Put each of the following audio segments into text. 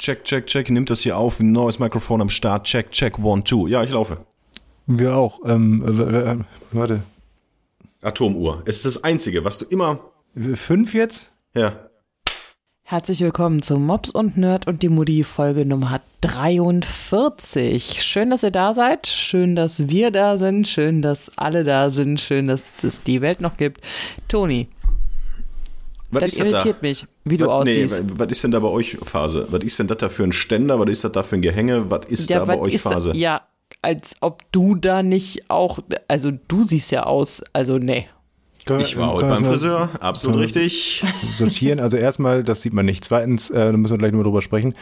Check, check, check. Nimmt das hier auf. Neues Mikrofon am Start. Check, check, one, two. Ja, ich laufe. Wir auch. Ähm, äh, äh, warte. Atomuhr. Es ist das Einzige, was du immer. Fünf jetzt? Ja. Herzlich willkommen zu Mops und Nerd und die Mutti Folge Nummer 43. Schön, dass ihr da seid. Schön, dass wir da sind. Schön, dass alle da sind. Schön, dass es die Welt noch gibt. Toni. Was das ist irritiert da? mich, wie du was, aussiehst. Nee, was ist denn da bei euch Phase? Was ist denn das da für ein Ständer? Was ist das da für ein Gehänge? Was ist da bei euch ist da- Phase? ja, als ob du da nicht auch, also du siehst ja aus, also nee. Ich war heute beim das Friseur, absolut richtig. Sortieren. Also erstmal, das sieht man nicht. Zweitens, äh, da müssen wir gleich nochmal drüber sprechen.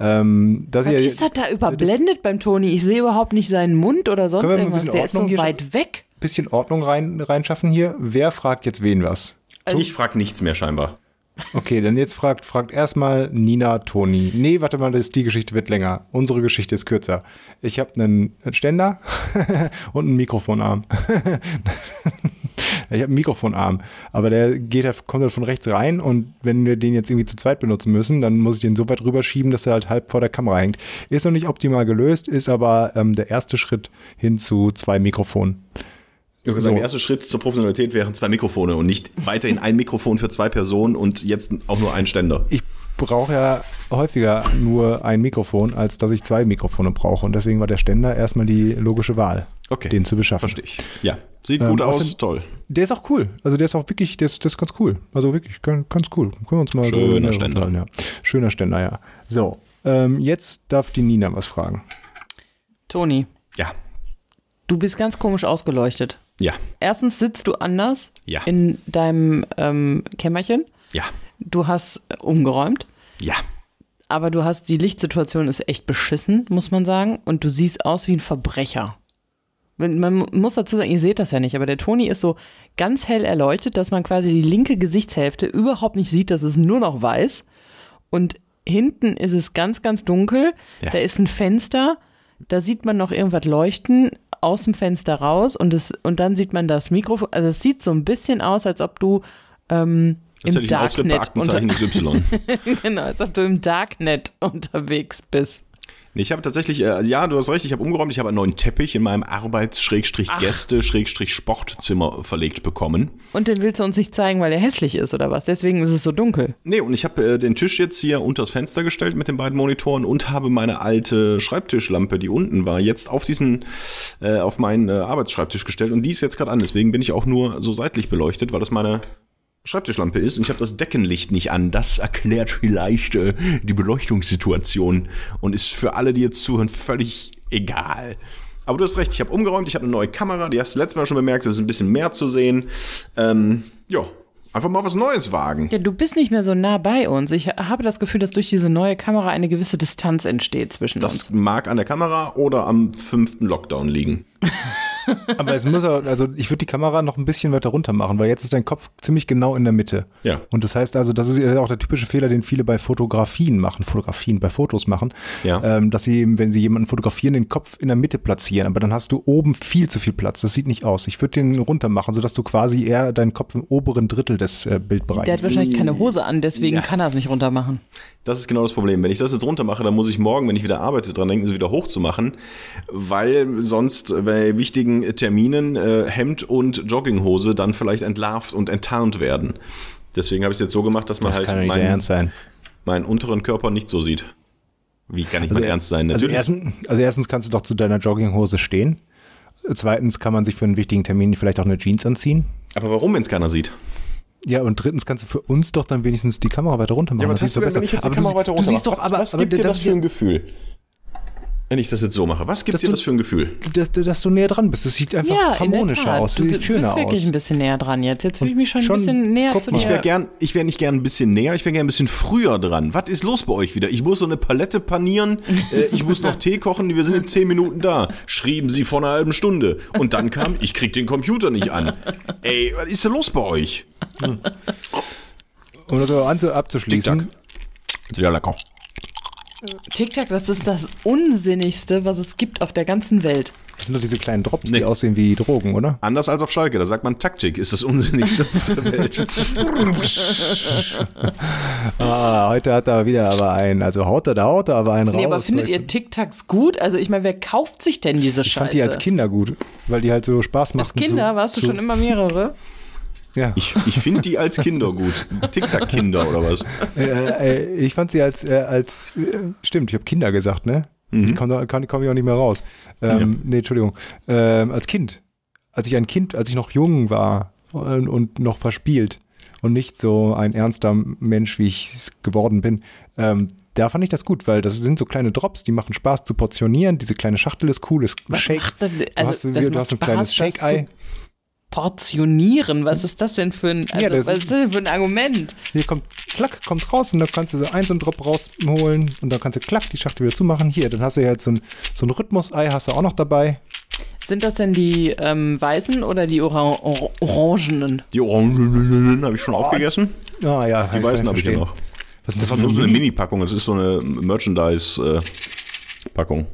Ähm, dass Was ihr, ist das da überblendet beim Toni? Ich sehe überhaupt nicht seinen Mund oder sonst irgendwas. bisschen Der ist so Ordnung weit weg. bisschen Ordnung rein, reinschaffen hier. Wer fragt jetzt wen was? Also- ich frag nichts mehr scheinbar. Okay, dann jetzt fragt, fragt erstmal Nina Toni. Nee, warte mal, das, die Geschichte wird länger. Unsere Geschichte ist kürzer. Ich habe einen Ständer und einen Mikrofonarm. ich habe einen Mikrofonarm, aber der geht halt, kommt halt von rechts rein und wenn wir den jetzt irgendwie zu zweit benutzen müssen, dann muss ich den so weit rüberschieben, dass er halt halb vor der Kamera hängt. Ist noch nicht optimal gelöst, ist aber ähm, der erste Schritt hin zu zwei Mikrofonen. Ich würde sagen, So. der erste Schritt zur Professionalität wären zwei Mikrofone und nicht weiterhin ein Mikrofon für zwei Personen und jetzt auch nur ein Ständer. ich brauche ja häufiger nur ein Mikrofon, als dass ich zwei Mikrofone brauche. Und deswegen war der Ständer erstmal die logische Wahl, Okay. den zu beschaffen. Verstehe ich. Ja, sieht Ähm, gut aus, außerdem- toll. Der ist auch cool. Also der ist auch wirklich, der ist, der ist ganz cool. Also wirklich ganz, ganz cool. Können wir uns mal Schöner Ständer. Ja. Schöner Ständer, ja. So, ähm, jetzt darf die Nina was fragen. Toni, Ja, du bist ganz komisch ausgeleuchtet. Ja, Erstens sitzt du anders Ja. in deinem ähm, Kämmerchen. ja, Du hast äh, umgeräumt, ja. aber du hast die Lichtsituation ist echt beschissen, muss man sagen. Und du siehst aus wie ein Verbrecher. Man mu- muss dazu sagen, ihr seht das ja nicht, aber der Toni ist so ganz hell erleuchtet, dass man quasi die linke Gesichtshälfte überhaupt nicht sieht, das ist nur noch weiß. Und hinten ist es ganz, ganz dunkel. Ja. Da ist ein Fenster, da sieht man noch irgendwas leuchten aus dem Fenster raus und, es, und dann sieht man das Mikrofon. Also es sieht so ein bisschen aus, als ob du ähm, Das im Darknet unter, genau, als ob du im Darknet unterwegs bist. Ich habe tatsächlich, äh, ja, du hast recht, ich habe umgeräumt, ich habe einen neuen Teppich in meinem Arbeits-Gäste-Sportzimmer verlegt bekommen. Und den willst du uns nicht zeigen, weil er hässlich ist oder was? Deswegen ist es so dunkel. Nee, und ich habe äh, den Tisch jetzt hier unter das Fenster gestellt mit den beiden Monitoren und habe meine alte Schreibtischlampe, die unten war, jetzt auf diesen, äh, auf meinen äh, Arbeitsschreibtisch gestellt und die ist jetzt gerade an. Deswegen bin ich auch nur so seitlich beleuchtet, weil das meine Schreibtischlampe ist und ich habe das Deckenlicht nicht an. Das erklärt vielleicht äh, die Beleuchtungssituation und ist für alle, die jetzt zuhören, völlig egal. Aber du hast recht, ich habe umgeräumt, ich habe eine neue Kamera, die hast du letztes Mal schon bemerkt, es ist ein bisschen mehr zu sehen. Ähm, ja, einfach mal was Neues wagen. Ja, du bist nicht mehr so nah bei uns. Ich habe das Gefühl, dass durch diese neue Kamera eine gewisse Distanz entsteht zwischen Das uns. mag an der Kamera oder am fünften Lockdown liegen. Aber es muss auch, also ich würde die Kamera noch ein bisschen weiter runter machen, weil jetzt ist dein Kopf ziemlich genau in der Mitte. Ja. Und das heißt also, das ist ja auch der typische Fehler, den viele bei Fotografien machen, Fotografien, bei Fotos machen, Ja. ähm, dass sie, wenn sie jemanden fotografieren, den Kopf in der Mitte platzieren, aber dann hast du oben viel zu viel Platz. Das sieht nicht aus. Ich würde den runter machen, sodass du quasi eher deinen Kopf im oberen Drittel des äh, Bildbereichs Der hat wahrscheinlich keine Hose an, deswegen Ja. kann er es nicht runter machen. Das ist genau das Problem. Wenn ich das jetzt runter mache, dann muss ich morgen, wenn ich wieder arbeite, dran denken, sie wieder hochzumachen, weil sonst bei wichtigen Terminen äh, Hemd und Jogginghose dann vielleicht entlarvt und enttarnt werden. Deswegen habe ich es jetzt so gemacht, dass man Das halt meinen, meinen unteren Körper nicht so sieht. Wie kann ich Also, mal ernst sein? Also, erstens, also erstens kannst du doch zu deiner Jogginghose stehen. Zweitens kann man sich für einen wichtigen Termin vielleicht auch eine Jeans anziehen. aber warum, wenn es keiner sieht? Ja, und drittens kannst du für uns doch dann wenigstens die Kamera weiter runter machen. Ja, was Das hast du denn, wenn ich jetzt die Aber Kamera du, weiter du runter siehst mache? doch, was, aber, was aber gibt dir das dass, für ein Gefühl? Wenn ich das jetzt so mache, was gibt Dass dir du- das für ein Gefühl? dass, dass du näher dran bist. Das sieht einfach ja, harmonischer aus. Du Sieht bist schöner wirklich aus. ein bisschen näher dran jetzt. Jetzt fühle ich mich schon, Schon- ein bisschen näher zu dir. Ich wäre gern, ich wäre nicht gern ein bisschen näher, ich wäre gern ein bisschen früher dran. Was ist los bei euch wieder? Ich muss so eine Palette panieren, äh, ich muss noch Tee kochen, wir sind in zehn Minuten da. Schrieben sie vor einer halben Stunde. Und dann kam, ich krieg den Computer nicht an. Ey, was ist denn los bei euch? Um das abzuschließen, Ja, lecker. TikTok, das ist das Unsinnigste, was es gibt auf der ganzen Welt. Das sind doch diese kleinen Drops, Nee. die aussehen wie Drogen, oder? Anders als auf Schalke, da sagt man Taktik, ist das Unsinnigste auf der Welt. Ah, heute hat er wieder aber einen. Also haut er, da haut er aber einen raus. Nee, aber findet ihr TikToks gut? Also ich meine, wer kauft sich denn diese Ich Scheiße? fand die als Kinder gut, weil die halt so Spaß Als machten. Kinder zu, warst du zu, schon immer mehrere? Ja. Ich, ich finde die als Kinder gut. Tic-Tac-Kinder oder was? Äh, äh, ich fand sie als, äh, als äh, stimmt, ich habe Kinder gesagt, ne? Die kommen da- kann, komme ich auch nicht mehr raus. Ähm, Nee, Entschuldigung. Ähm, als Kind. Als ich ein Kind, als ich noch jung war und, und noch verspielt und nicht so ein ernster Mensch, wie ich es geworden bin, ähm, da fand ich das gut, weil das sind so kleine Drops, die machen Spaß zu portionieren. Diese kleine Schachtel ist cool, ist Was Shake. macht denn- du also, hast, so, das du macht hast ein kleines Spaß, das Shake-Ei. Portionieren, was ist das denn für ein, also, Ja, das was ist- ist das denn für ein Argument? Hier kommt, klack, kommt raus und dann kannst du so ein so einen Drop rausholen und dann kannst du klack die Schachtel wieder zumachen. Hier, dann hast du jetzt so ein, so ein Rhythmus-Ei, hast du auch noch dabei. Sind das denn die ähm, weißen oder die Oran or orangenen? Die Orangen habe ich schon aufgegessen. Ah ja, Die weißen habe ich ja noch. Was ist Das das ist für nur so eine ein Mini-Packung. Das ist so eine Merchandise-Packung.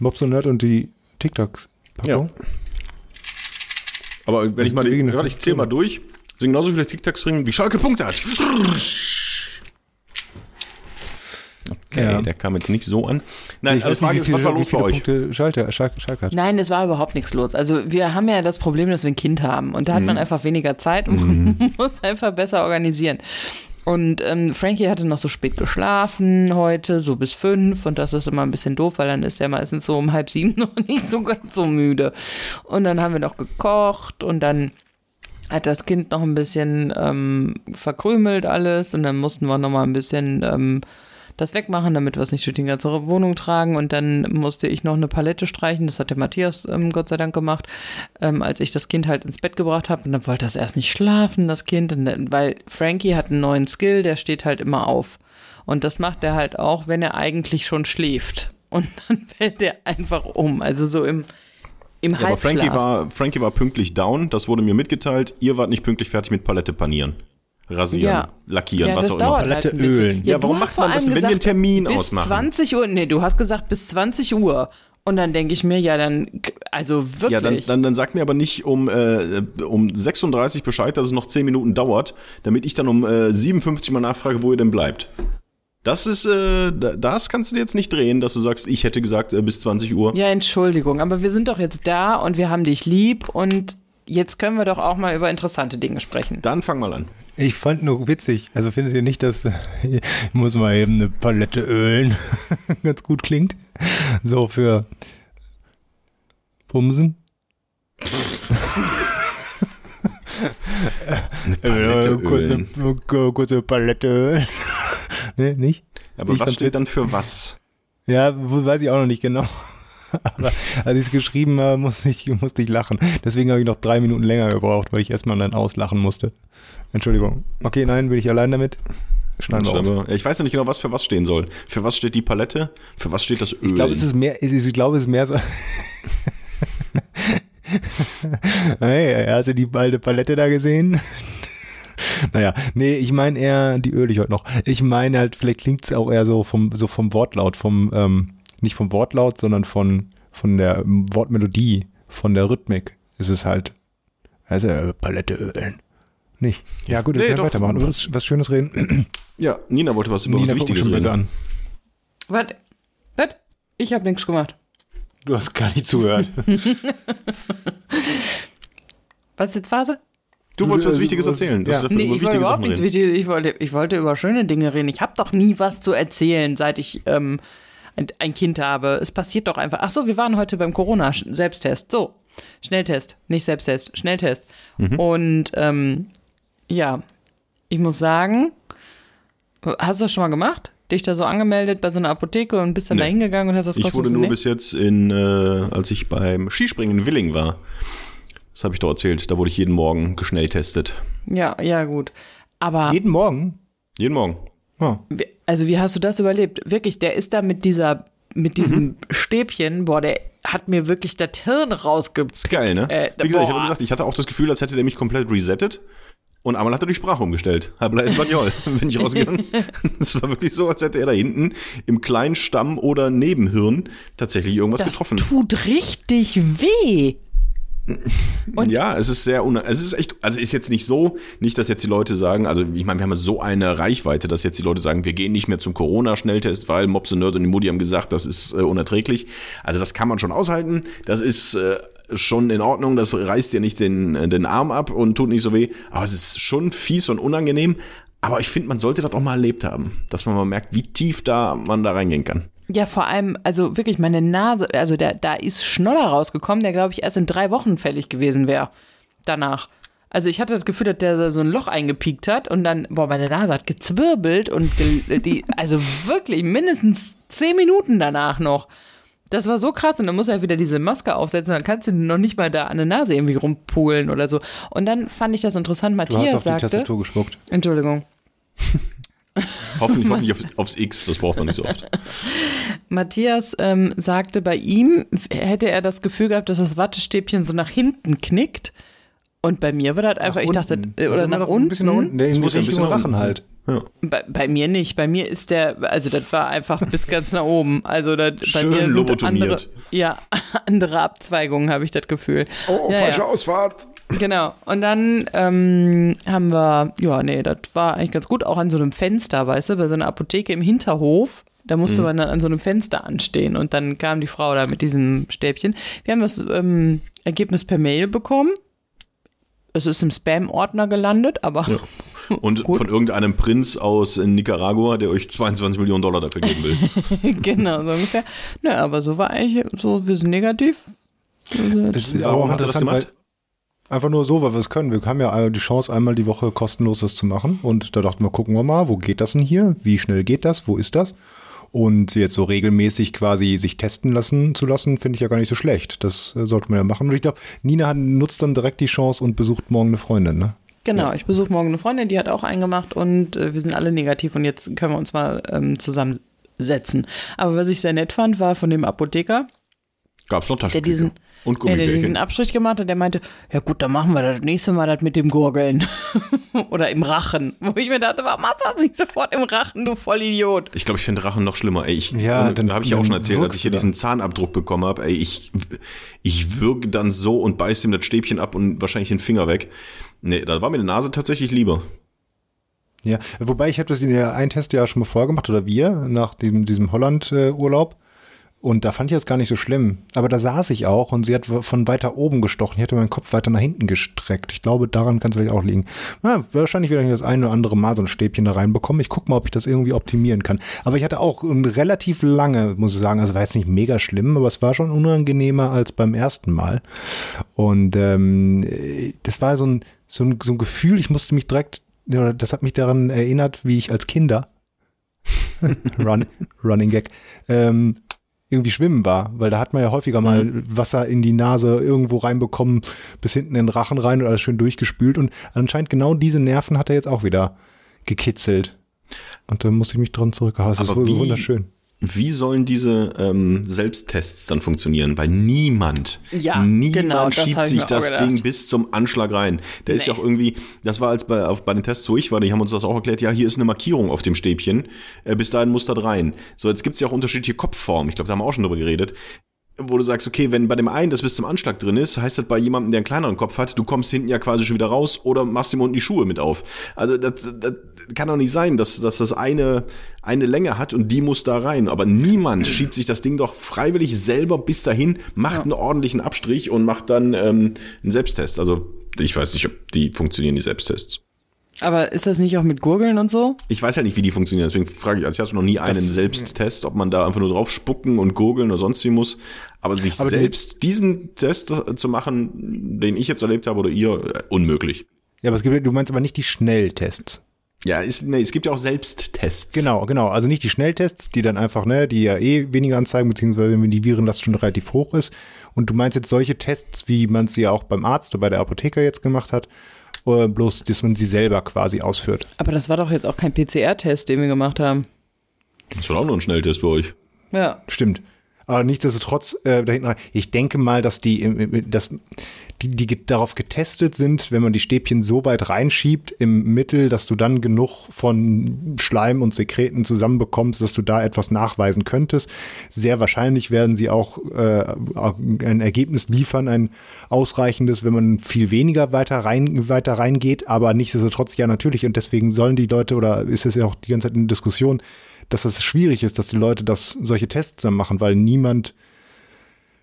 Mobs und Nerd und die TikToks? Packung? Aber wenn ich mal, warte, ich zähle mal durch. Sind genauso viele Tic-Tacs-Ringen, wie Schalke Punkte hat. Okay, Ja. der kam jetzt nicht so an. Nein, Ich also Frage ist, was viele, war wie los bei euch? Punkte Schalke, Schalke, Schalke hat. Nein, es war überhaupt nichts los. Also wir haben ja das Problem, dass wir ein Kind haben und da hat man Mhm. einfach weniger Zeit und man muss einfach besser organisieren. Und ähm, Frankie hatte noch so spät geschlafen heute, so bis fünf und das ist immer ein bisschen doof, weil dann ist er meistens so um halb sieben noch nicht so ganz so müde. Und dann haben wir noch gekocht und dann hat das Kind noch ein bisschen ähm, verkrümelt alles und dann mussten wir noch mal ein bisschen ähm, das wegmachen, damit wir es nicht durch die ganze Wohnung tragen. Und dann musste ich noch eine Palette streichen. Das hat der Matthias ähm, Gott sei Dank gemacht, ähm, als ich das Kind halt ins Bett gebracht habe. Und dann wollte das erst nicht schlafen, das Kind, dann, weil Frankie hat einen neuen Skill, der steht halt immer auf. Und das macht er halt auch, wenn er eigentlich schon schläft. Und dann fällt er einfach um. Also so im, im Ja, aber. Frankie war, Frankie war pünktlich down, das wurde mir mitgeteilt. Ihr wart nicht pünktlich fertig mit Palette panieren. Rasieren, Ja. lackieren, Ja, was das auch immer. Palette halt ölen. Ja, du warum macht man das, allem wenn wir einen gesagt, Termin bis ausmachen? 20 Uhr, nee, du hast gesagt bis 20 Uhr. Und dann denke ich mir, ja, dann, also wirklich. Ja, dann, dann, dann sag mir aber nicht um, äh, um 36 Bescheid, dass es noch 10 Minuten dauert, damit ich dann um äh, 57 mal nachfrage, wo ihr denn bleibt. Das ist, äh, da- das kannst du dir jetzt nicht drehen, dass du sagst, ich hätte gesagt äh, bis 20 Uhr. ja, Entschuldigung, aber wir sind doch jetzt da und wir haben dich lieb und jetzt können wir doch auch mal über interessante Dinge sprechen. Dann fang mal an. Ich fand nur witzig, also findet ihr nicht, dass ich muss mal eben eine Palette ölen ganz gut klingt? So für Pumsen? Palette Äh, kurze, ölen. äh, kurze Palette ölen. ne, nicht? Aber Ich was steht dann für was? Ja, weiß ich auch noch nicht genau. Aber als ich es geschrieben habe, musste ich, musste ich lachen. Deswegen habe ich noch drei Minuten länger gebraucht, weil ich erstmal dann auslachen musste. Entschuldigung. Okay, nein, bin ich allein damit? Schneiden wir aus. Ich weiß noch nicht genau, was für was stehen soll. Für was steht die Palette? Für was steht das Öl? Ich glaube, es ist mehr, ich glaube, es ist mehr so. hey, hast du die alte Palette da gesehen? naja, nee, ich meine eher, die öle ich heute noch. Ich meine halt, vielleicht klingt es auch eher so vom, so vom Wortlaut, vom, ähm, nicht vom Wortlaut, sondern von, von der Wortmelodie, von der Rhythmik ist es halt, also äh, Palette ölen. Nicht. Ja, gut, ich Nee, kann doch. weitermachen. Über was, was Schönes reden. ja, Nina wollte was über Nina, was Wichtiges reden. an. Was? Was? Ich habe nichts gemacht. Du hast gar nicht zugehört. Was ist jetzt Phase? Du wolltest was Du- Wichtiges du- erzählen. Du ja. Nee, ich wollte überhaupt nichts. Wichtiges. Ich wollte, ich wollte über schöne Dinge reden. Ich habe doch nie was zu erzählen, seit ich ähm, ein, ein Kind habe. Es passiert doch einfach. Ach so, wir waren heute beim Corona-Selbsttest. So, Schnelltest, nicht Selbsttest, Schnelltest. Mhm. Und ähm, ja, ich muss sagen, hast du das schon mal gemacht? Dich da so angemeldet bei so einer Apotheke und bist dann Nee. da hingegangen und hast das Ich wurde nur Nee? bis jetzt in, äh, als ich beim Skispringen in Willing war. Das habe ich doch erzählt. Da wurde ich jeden Morgen geschnelltestet. Ja, ja, gut. Aber Jeden Morgen? Jeden Morgen. Oh. Also wie hast du das überlebt? Wirklich, der ist da mit dieser, mit diesem Mhm. Stäbchen, boah, der hat mir wirklich das Hirn rausge... Ist geil, ne? Äh, Wie gesagt, ich habe gesagt, ich hatte auch das Gefühl, als hätte der mich komplett resettet. Und einmal hat er die Sprache umgestellt. Habla Espanol. Bin ich rausgegangen. Es war wirklich so, als hätte er da hinten im kleinen Stamm oder Nebenhirn tatsächlich irgendwas Das getroffen. tut richtig weh. Und- ja, es ist sehr, es ist echt, also ist jetzt nicht so, nicht, dass jetzt die Leute sagen, also ich meine, wir haben so eine Reichweite, dass jetzt die Leute sagen, wir gehen nicht mehr zum Corona-Schnelltest, weil Mobs und Nerd und die Mutti haben gesagt, das ist äh, unerträglich. Also das kann man schon aushalten, das ist äh, schon in Ordnung, das reißt dir nicht den, äh, den Arm ab und tut nicht so weh, aber es ist schon fies und unangenehm. Aber ich finde, man sollte das auch mal erlebt haben, dass man mal merkt, wie tief da man da reingehen kann. Ja, vor allem, also wirklich meine Nase, also da, da ist Schnoller rausgekommen, der glaube ich erst in drei Wochen fällig gewesen wäre. Danach. Also ich hatte das Gefühl, dass der so ein Loch eingepiekt hat und dann, boah, meine Nase hat gezwirbelt und ge die, also wirklich mindestens zehn Minuten danach noch. Das war so krass und dann muss er wieder diese Maske aufsetzen, dann kannst du noch nicht mal da an der Nase irgendwie rumpulen oder so. Und dann fand ich das interessant, Du hast Matthias auf die sagte, Tastatur gespuckt. Entschuldigung, Hoffentlich, hoffentlich auf, aufs X, das braucht man nicht so oft. Matthias ähm, sagte, bei ihm hätte er das Gefühl gehabt, dass das Wattestäbchen so nach hinten knickt. Und bei mir war das einfach, ich dachte, unten. äh, Also oder immer nach noch Ein bisschen nach unten. unten. Der in muss ja ein bisschen nach Rachen unten. halt. Ja. Bei, bei mir nicht. Bei mir ist der, also das war einfach bis ganz nach oben. Also das, bei Schön mir sind andere, ja, andere Abzweigungen, habe ich das Gefühl. Oh, Ja, falsche ja. Ausfahrt. Genau. Und dann ähm, haben wir, ja, nee, das war eigentlich ganz gut, auch an so einem Fenster, weißt du, bei so einer Apotheke im Hinterhof. Da musste man dann an so einem Fenster anstehen und dann kam die Frau da mit diesem Stäbchen. Wir haben das ähm, Ergebnis per Mail bekommen. Es ist im Spam-Ordner gelandet, aber Ja. Und Gut. von irgendeinem Prinz aus Nicaragua, der euch 22 Millionen Dollar dafür geben will. genau, so ungefähr. Nö, aber so war eigentlich so, wir sind negativ. Also, Das ist Warum auch interessant, gemacht? weil- Einfach nur so, weil wir es können. Wir haben ja die Chance, einmal die Woche kostenlos das zu machen. Und da dachten wir, gucken wir mal, wo geht das denn hier? Wie schnell geht das? Wo ist das? Und jetzt so regelmäßig quasi sich testen lassen zu lassen, finde ich ja gar nicht so schlecht. Das äh, sollte man ja machen. Und ich glaube, Nina hat, nutzt dann direkt die Chance und besucht morgen eine Freundin, ne? Genau, ich besuche morgen eine Freundin, die hat auch eingemacht und äh, wir sind alle negativ und jetzt können wir uns mal ähm, zusammensetzen. Aber was ich sehr nett fand, war von dem Apotheker, Gab's noch der Taschentücher diesen, und ja, der diesen Gummibärchen. Abstrich gemacht hat, der meinte, ja gut, dann machen wir das nächste Mal das mit dem Gurgeln. Oder im Rachen. Wo ich mir dachte, warum machst du das nicht sofort im Rachen, du Vollidiot? Ich glaube, ich finde Rachen noch schlimmer. Ey, ich, Ja, dann- da habe ich ja auch schon erzählt, als ich hier diesen Zahnabdruck bekommen habe. Ey, ich, ich würge dann so und beiß ihm das Stäbchen ab und wahrscheinlich den Finger weg. Nee, da war mir die Nase tatsächlich lieber. Ja, wobei ich habe das in der einen Test ja schon mal vorgemacht, oder wir, nach diesem, diesem Holland-Urlaub. Und da fand ich das gar nicht so schlimm. Aber da saß ich auch und sie hat von weiter oben gestochen. Ich hatte meinen Kopf weiter nach hinten gestreckt. Ich glaube, daran kann es vielleicht auch liegen. Na, wahrscheinlich werde ich das eine oder andere Mal so ein Stäbchen da reinbekommen. Ich gucke mal, ob ich das irgendwie optimieren kann. Aber ich hatte auch relativ lange, muss ich sagen, also war jetzt nicht mega schlimm, aber es war schon unangenehmer als beim ersten Mal. Und ähm, äh, das war so ein, so, ein, so ein Gefühl, ich musste mich direkt, ja, das hat mich daran erinnert, wie ich als Kinder, Run, Running Gag, ähm, irgendwie schwimmen war, weil da hat man ja häufiger mal Wasser in die Nase irgendwo reinbekommen, bis hinten in den Rachen rein und alles schön durchgespült und anscheinend genau diese Nerven hat er jetzt auch wieder gekitzelt. Und da musste ich mich dran zurückhauen. Das ist Aber wohl wie- wunderschön. Wie sollen diese ähm, Selbsttests dann funktionieren? Weil niemand, Ja, niemand genau, schiebt sich das gedacht. Ding bis zum Anschlag rein. Der ist ja Nee. auch irgendwie, das war als bei, auf, bei den Tests, wo ich war, die haben uns das auch erklärt, ja, hier ist eine Markierung auf dem Stäbchen, äh, bis dahin muss das rein. So, jetzt gibt's ja auch unterschiedliche Kopfformen, ich glaube, da haben wir auch schon drüber geredet, wo du sagst, okay, wenn bei dem einen das bis zum Anschlag drin ist, heißt das bei jemandem, der einen kleineren Kopf hat, du kommst hinten ja quasi schon wieder raus oder machst ihm unten die Schuhe mit auf. Also das, das kann doch nicht sein, dass, dass das eine, eine Länge hat und die muss da rein. Aber niemand schiebt sich das Ding doch freiwillig selber bis dahin, macht einen ordentlichen Abstrich und macht dann ähm, einen Selbsttest. Also ich weiß nicht, ob die funktionieren, die Selbsttests. Aber ist das nicht auch mit Gurgeln und so? Ich weiß ja nicht, wie die funktionieren, deswegen frage ich, also ich hatte noch nie einen Selbsttest, ob man da einfach nur drauf spucken und gurgeln oder sonst wie muss. Aber sich Aber die- selbst diesen Test zu machen, den ich jetzt erlebt habe oder ihr, äh, unmöglich. Ja, aber es gibt, du meinst aber nicht die Schnelltests. Ja, ist, nee, es gibt ja auch Selbsttests. Genau, genau. Also nicht die Schnelltests, die dann einfach, ne, die ja eh weniger anzeigen, beziehungsweise wenn die Virenlast schon relativ hoch ist. Und du meinst jetzt solche Tests, wie man sie ja auch beim Arzt oder bei der Apotheker jetzt gemacht hat, bloß, dass man sie selber quasi ausführt. Aber das war doch jetzt auch kein PCR-Test, den wir gemacht haben. Das war auch nur ein Schnelltest bei euch. Ja. Stimmt. Aber nichtsdestotrotz, äh, da hinten ich denke mal, dass die, dass die, die darauf getestet sind, wenn man die Stäbchen so weit reinschiebt im Mittel, dass du dann genug von Schleim und Sekreten zusammenbekommst, dass du da etwas nachweisen könntest. Sehr wahrscheinlich werden sie auch äh, ein Ergebnis liefern, ein ausreichendes, wenn man viel weniger weiter rein weiter reingeht, aber nichtsdestotrotz ja natürlich. Und deswegen sollen die Leute oder ist es ja auch die ganze Zeit eine Diskussion, dass es schwierig ist, dass die Leute das solche Tests dann machen, weil niemand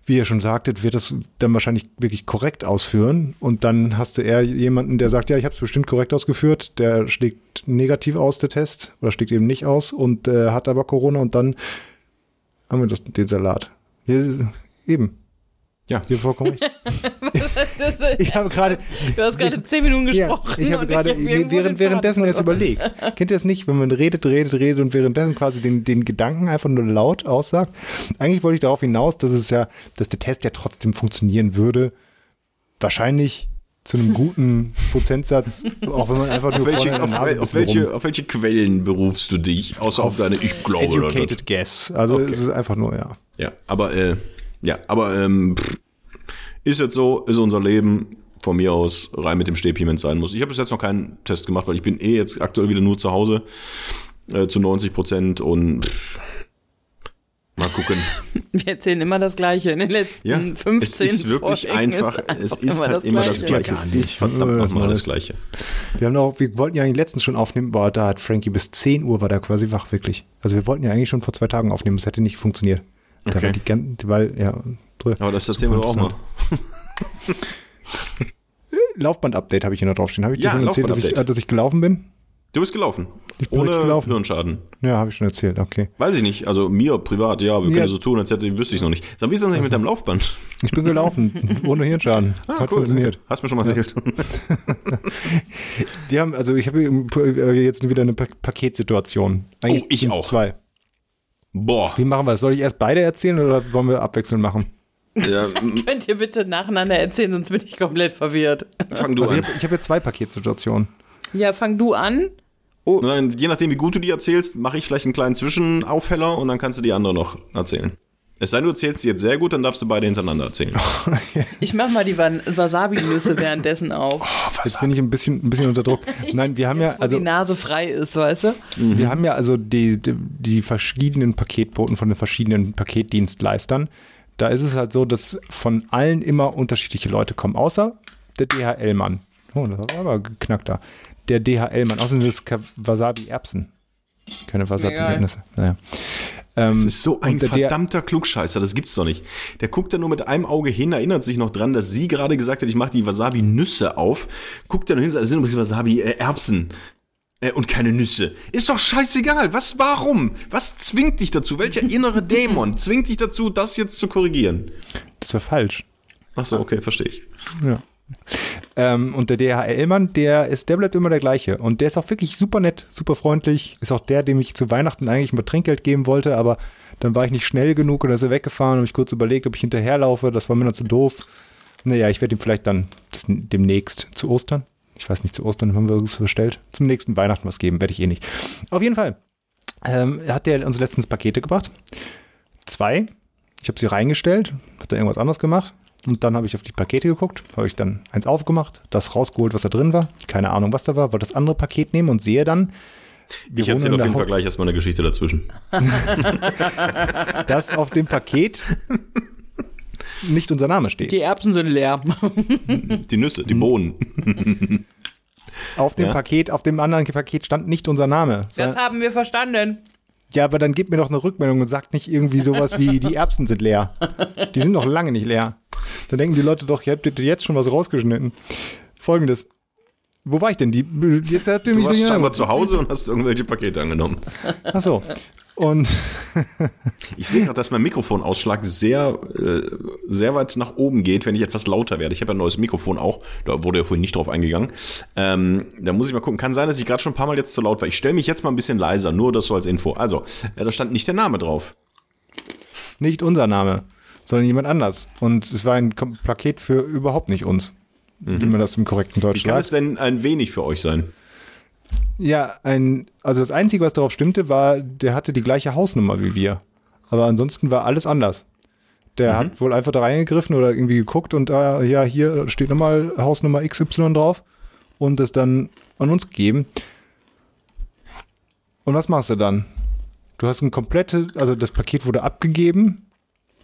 wie ihr schon sagtet, wird das dann wahrscheinlich wirklich korrekt ausführen. Und dann hast du eher jemanden, der sagt, ja, ich habe es bestimmt korrekt ausgeführt, der schlägt negativ aus, der Test, oder schlägt eben nicht aus und äh, hat aber Corona und dann haben wir das, den Salat. Hier eben. Ja. Hier vollkommen recht. Ich habe gerade. du hast gerade zehn Minuten Ja, gesprochen. ich habe gerade hab während, währenddessen erst überlegt. Kennt ihr das nicht, wenn man redet, redet, redet und währenddessen quasi den, den Gedanken einfach nur laut aussagt? Eigentlich wollte ich darauf hinaus, dass es ja, dass der Test ja trotzdem funktionieren würde. Wahrscheinlich zu einem guten Prozentsatz, auch wenn man einfach nur Auf welche, vorne an der auf, ein auf, welche, auf welche Quellen berufst du dich? Außer auf, deine Ich glaube oder educated guess. Also Okay. es ist einfach nur, ja. Ja, aber äh, ja, aber ähm, pff, ist jetzt so, ist unser Leben von mir aus rein mit dem Stäbchen, wenn es sein muss. Ich habe bis jetzt noch keinen Test gemacht, weil ich bin eh jetzt aktuell wieder nur zu Hause äh, zu 90 Prozent und pff, mal gucken. Wir erzählen immer das Gleiche. In den letzten Ja, 15 es ist wirklich Folgen einfach, es ist halt immer das Gleiche. Gar Es nicht. ist verdammt Das nochmal das Gleiche. Wir haben auch, wir wollten ja eigentlich letztens schon aufnehmen, aber da hat Frankie bis 10 Uhr war da quasi wach, wirklich. Also wir wollten ja eigentlich schon vor zwei Tagen aufnehmen, das hätte nicht funktioniert. Da Okay. war die gan- weil, ja, Aber das erzählen wir doch auch mal. Laufband-Update habe ich hier noch draufstehen. Habe ich Ja, dir schon erzählt, dass ich, äh, dass ich gelaufen bin? Du bist gelaufen. Ich bin Ohne gelaufen. Hirnschaden. Ja, habe ich schon erzählt, okay. Weiß ich nicht. Also mir privat, ja, wir können Ja. so tun, als hätte wüsste ich noch nicht. Sag, wie ist das eigentlich mit deinem Laufband? Ich bin gelaufen, ohne Hirnschaden. Hat funktioniert. Okay. Hast mir schon mal erzählt. Wir haben, also ich habe äh, jetzt wieder eine pa Paketsituation. Eigentlich Oh, ich auch. Zwei. Boah. Wie machen wir das? Soll ich erst beide erzählen oder wollen wir abwechselnd machen? Ja, Könnt ihr bitte nacheinander erzählen, sonst bin ich komplett verwirrt. fang du Also ich an. habe ich hab jetzt zwei Paketsituationen. Ja, fang du an. Nein, je nachdem, wie gut du die erzählst, mache ich vielleicht einen kleinen Zwischenaufheller und dann kannst du die andere noch erzählen. Es sei denn, du erzählst sie jetzt sehr gut, dann darfst du beide hintereinander erzählen. Ich mach mal die Wa- Wasabi-Nüsse währenddessen auf, Jetzt bin ich ein bisschen, ein bisschen unter Druck. Nein, wir haben ja, wo also die Nase frei ist, weißt du? Wir haben ja also die, die, die verschiedenen Paketboten von den verschiedenen Paketdienstleistern. Da ist es halt so, dass von allen immer unterschiedliche Leute kommen, außer der DHL-Mann. Oh, das war aber geknackt da. Der DHL-Mann. Außerdem sind es Wasabi-Erbsen. Keine. Wasabi-Erdnüsse. Naja. Ähm, Das ist so ein der- verdammter Klugscheißer, das gibt's doch nicht. Der guckt da nur mit einem Auge hin, erinnert sich noch dran, dass sie gerade gesagt hat, ich mache die Wasabi-Nüsse auf. Guckt da nur hin, das sind übrigens Wasabi-Erbsen. Äh, und keine Nüsse. Ist doch scheißegal. Was, warum? Was zwingt dich dazu? Welcher innere Dämon zwingt dich dazu, das jetzt zu korrigieren? Das war falsch. Ach so, okay, verstehe ich. Ja. Ähm, und der DHL-Mann, der ist, der bleibt immer der gleiche. Und der ist auch wirklich super nett, super freundlich. Ist auch der, dem ich zu Weihnachten eigentlich mal Trinkgeld geben wollte, aber dann war ich nicht schnell genug und dann ist er weggefahren und ich kurz überlegt, ob ich hinterherlaufe. Das war mir noch zu doof. Naja, ich werde ihm vielleicht dann das, demnächst zu Ostern. Ich weiß nicht, zu Ostern haben wir es bestellt. Zum nächsten Weihnachten was geben, werde ich eh nicht. Auf jeden Fall ähm, hat der uns letztens Pakete gebracht. Zwei. Ich habe sie reingestellt, hat dann irgendwas anderes gemacht. Und dann habe ich auf die Pakete geguckt, habe ich dann eins aufgemacht, das rausgeholt, was da drin war. Keine Ahnung, was da war, wollte das andere Paket nehmen und sehe dann, wir Ich erzähle auf jeden Fall gleich erstmal eine Geschichte dazwischen. dass auf dem Paket nicht unser Name steht. Die Erbsen sind leer. Die Nüsse, die Bohnen. Auf dem Ja. Paket, auf dem anderen Paket stand nicht unser Name. Das haben wir verstanden. Ja, aber dann gib mir doch eine Rückmeldung und sagt nicht irgendwie sowas wie, die Erbsen sind leer. Die sind noch lange nicht leer. Dann denken die Leute doch, ihr habt jetzt schon was rausgeschnitten. Folgendes. Wo war ich denn? Die, jetzt habt ihr Du mich warst nicht scheinbar zu Hause und hast irgendwelche Pakete angenommen. Ach so. Und Ich sehe gerade, dass mein Mikrofonausschlag sehr, äh, sehr weit nach oben geht, wenn ich etwas lauter werde. Ich habe ja ein neues Mikrofon auch, da wurde ja vorhin nicht drauf eingegangen. Ähm, da muss ich mal gucken. Kann sein, dass ich gerade schon ein paar Mal jetzt zu laut war. Ich stelle mich jetzt mal ein bisschen leiser, nur das so als Info. Also, ja, da stand nicht der Name drauf. nicht unser Name, sondern jemand anders. Und es war ein Paket für überhaupt nicht uns. Wie man das im korrekten Wie Deutsch kann es sagt. denn ein wenig für euch sein? Ja, ein, also das Einzige, was darauf stimmte, war, der hatte die gleiche Hausnummer wie wir. Aber ansonsten war alles anders. Der Mhm. hat wohl einfach da reingegriffen oder irgendwie geguckt und äh, ja, hier steht nochmal Hausnummer XY drauf und es dann an uns gegeben. Und was machst du dann? Du hast ein komplette, also das Paket wurde abgegeben.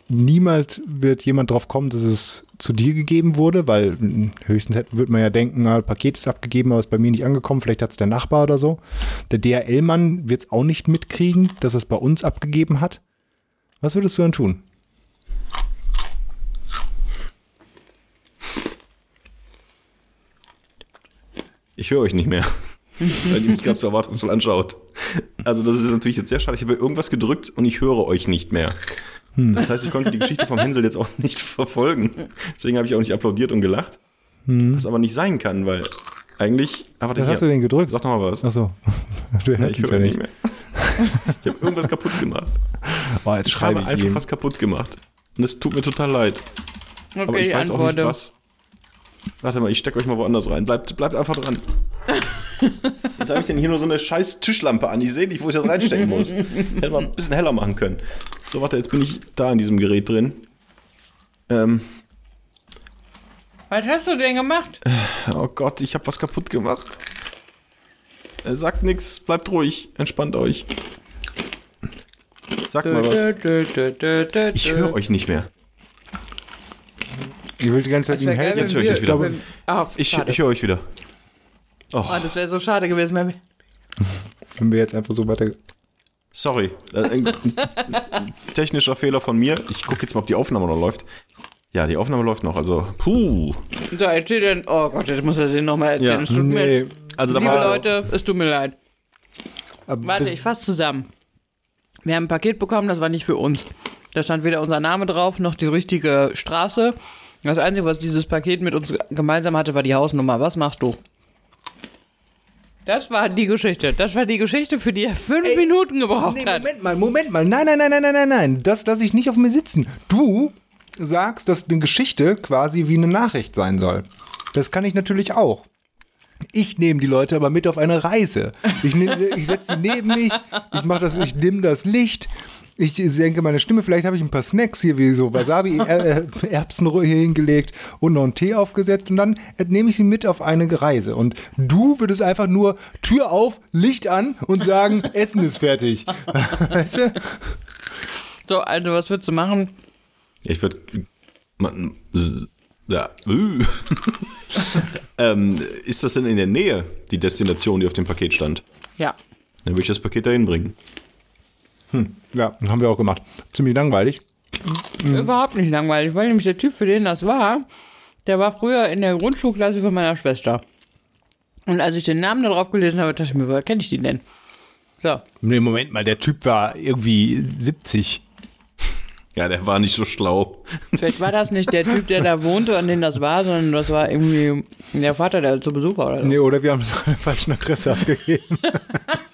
Niemals wird jemand drauf kommen, dass es zu dir gegeben wurde, weil höchstens hätte- würde man ja denken, na, Paket ist abgegeben, aber ist bei mir nicht angekommen, vielleicht hat es der Nachbar oder so. Der DHL-Mann wird es auch nicht mitkriegen, dass es bei uns abgegeben hat. Was würdest du dann tun? Ich höre euch nicht mehr, weil ihr mich gerade so erwartungsvoll anschaut. Also das ist natürlich jetzt sehr schade. Ich habe irgendwas gedrückt und ich höre euch nicht mehr. Das heißt, ich konnte die Geschichte vom Hänsel jetzt auch nicht verfolgen. Deswegen habe ich auch nicht applaudiert und gelacht. Was aber nicht sein kann, weil eigentlich... Ah, warte, Was hast du denn gedrückt? Sag noch mal was. Achso, du Ja, ich höre ja nicht nicht. mehr. Ich habe irgendwas kaputt gemacht. Oh, jetzt Ich schreibe habe ich einfach ihm. was kaputt gemacht. Und es tut mir total leid. Okay, Aber ich ich weiß auch nicht antworte. was. Warte mal, ich stecke euch mal woanders rein. Bleibt, bleibt einfach dran. Jetzt habe ich denn hier nur so eine scheiß Tischlampe an. Ich sehe nicht, wo ich das reinstecken muss. Hätte mal ein bisschen heller machen können. So, warte, jetzt bin ich da in diesem Gerät drin. Ähm, Was hast du denn gemacht? oh Gott, ich habe was kaputt gemacht. Er sagt nichts, bleibt ruhig, entspannt euch. Sagt mal was. Ich höre euch nicht mehr. Ich will die ganze Zeit ihm helfen. Jetzt höre ich euch wieder. Ah, Ich, ich höre euch wieder. Oh, Oh, das wäre so schade gewesen, wenn wir. Wenn wir jetzt einfach so weiter. sorry. Äh, ein technischer Fehler von mir. Ich gucke jetzt mal, ob die Aufnahme noch läuft. Ja, die Aufnahme läuft noch. Also, puh. So, erzähl denn. Oh Gott, jetzt muss er sich nochmal erzählen. Ja. Es tut Nee, mir, Also, da liebe war. Leute, es tut mir leid. aber Warte, ich fasse zusammen. Wir haben ein Paket bekommen, das war nicht für uns. Da stand weder unser Name drauf, noch die richtige Straße. Das Einzige, was dieses Paket mit uns gemeinsam hatte, war die Hausnummer. Was machst du? Das war die Geschichte. Das war die Geschichte, für die er fünf Minuten gebraucht Nee, hat. Moment mal, Moment mal. Nein, nein, nein, nein, nein, nein, nein. Das lasse ich nicht auf mir sitzen. Du sagst, dass eine Geschichte quasi wie eine Nachricht sein soll. Das kann ich natürlich auch. Ich nehme die Leute aber mit auf eine Reise. Ich, nehm- ich setze sie neben mich, ich mache das, ich dimm das Licht, ich senke meine Stimme, vielleicht habe ich ein paar Snacks hier wie so Wasabi, äh, Erbsen hier hingelegt und noch einen Tee aufgesetzt und dann nehme ich sie mit auf eine Reise. Und du würdest einfach nur Tür auf, Licht an und sagen, Essen ist fertig. Weißt du? So, also, was würdest du machen? Ich würde. Ja. äh. ähm, ist das denn in der Nähe, die Destination, die auf dem Paket stand? Ja. Dann würde ich das Paket dahin bringen. Ja, haben wir auch gemacht. Ziemlich langweilig. Überhaupt nicht langweilig, weil nämlich der Typ, für den das war, der war früher in der Grundschulklasse von meiner Schwester. Und als ich den Namen da drauf gelesen habe, dachte ich mir, woher kenne ich den denn? So, Nee, Moment mal, der Typ war irgendwie 70. Ja, der war nicht so schlau. vielleicht war das nicht der Typ, der da wohnte, an den das war, sondern das war irgendwie der Vater, der zu Besuch war oder so. Nee, oder wir haben es an der falschen Adresse abgegeben.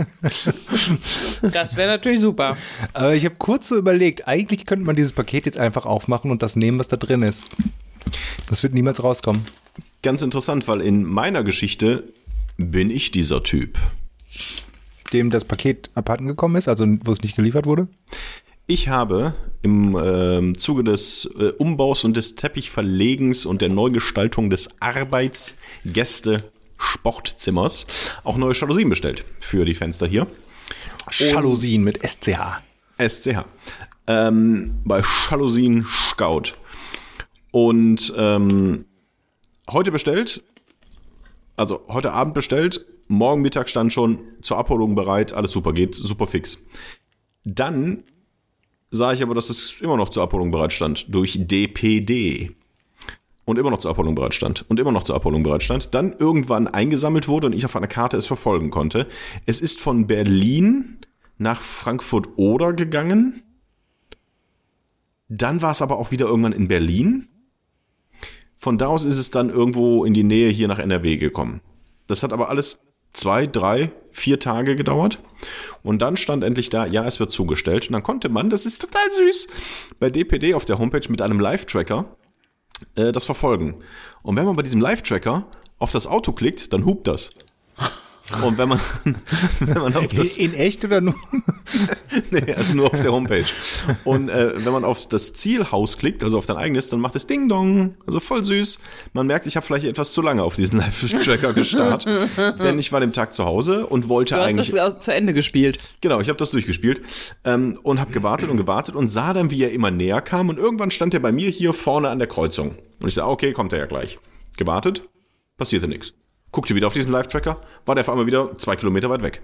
Das wäre natürlich super. Aber ich habe kurz so überlegt, eigentlich könnte man dieses Paket jetzt einfach aufmachen und das nehmen, was da drin ist. Das wird niemals rauskommen. Ganz interessant, weil in meiner Geschichte bin ich dieser Typ. Dem das Paket abhanden gekommen ist, also wo es nicht geliefert wurde. Ich habe im ähm, Zuge des äh, Umbaus und des Teppichverlegens und der Neugestaltung des Arbeitsgäste-Sportzimmers auch neue Jalousien bestellt für die Fenster hier. Jalousien mit SCH. SCH. Ähm, bei Jalousien Scout. Und ähm, heute bestellt, also heute Abend bestellt, morgen Mittag stand schon zur Abholung bereit, alles super, geht super fix. Dann sah ich aber, dass es immer noch zur Abholung bereit stand, durch DPD. Und immer noch zur Abholung bereit stand. Und immer noch zur Abholung bereit stand. Dann irgendwann eingesammelt wurde und ich auf einer Karte es verfolgen konnte. Es ist von Berlin nach Frankfurt-Oder gegangen. Dann war es aber auch wieder irgendwann in Berlin. Von da aus ist es dann irgendwo in die Nähe hier nach NRW gekommen. Das hat aber alles zwei, drei, vier Tage gedauert. Und dann stand endlich da, ja, es wird zugestellt. Und dann konnte man, das ist total süß, bei DPD auf der Homepage mit einem Live-Tracker äh, das verfolgen. Und wenn man bei diesem Live-Tracker auf das Auto klickt, dann hupt das. Und wenn man, wenn man auf das, In echt oder nur? nee, also nur auf der Homepage. Und äh, wenn man auf das Zielhaus klickt, also auf dein eigenes, dann macht es Ding Dong, also voll süß. Man merkt, ich habe vielleicht etwas zu lange auf diesen Live-Tracker gestarrt, denn ich war dem Tag zu Hause und wollte Du hast eigentlich das zu Ende gespielt. Genau, ich habe das durchgespielt ähm, und habe gewartet und gewartet und sah dann, wie er immer näher kam und irgendwann stand er bei mir hier vorne an der Kreuzung. Und ich sage, okay, kommt er ja gleich. Gewartet, passierte nichts. Guckte wieder auf diesen Live-Tracker, war der auf einmal wieder zwei Kilometer weit weg.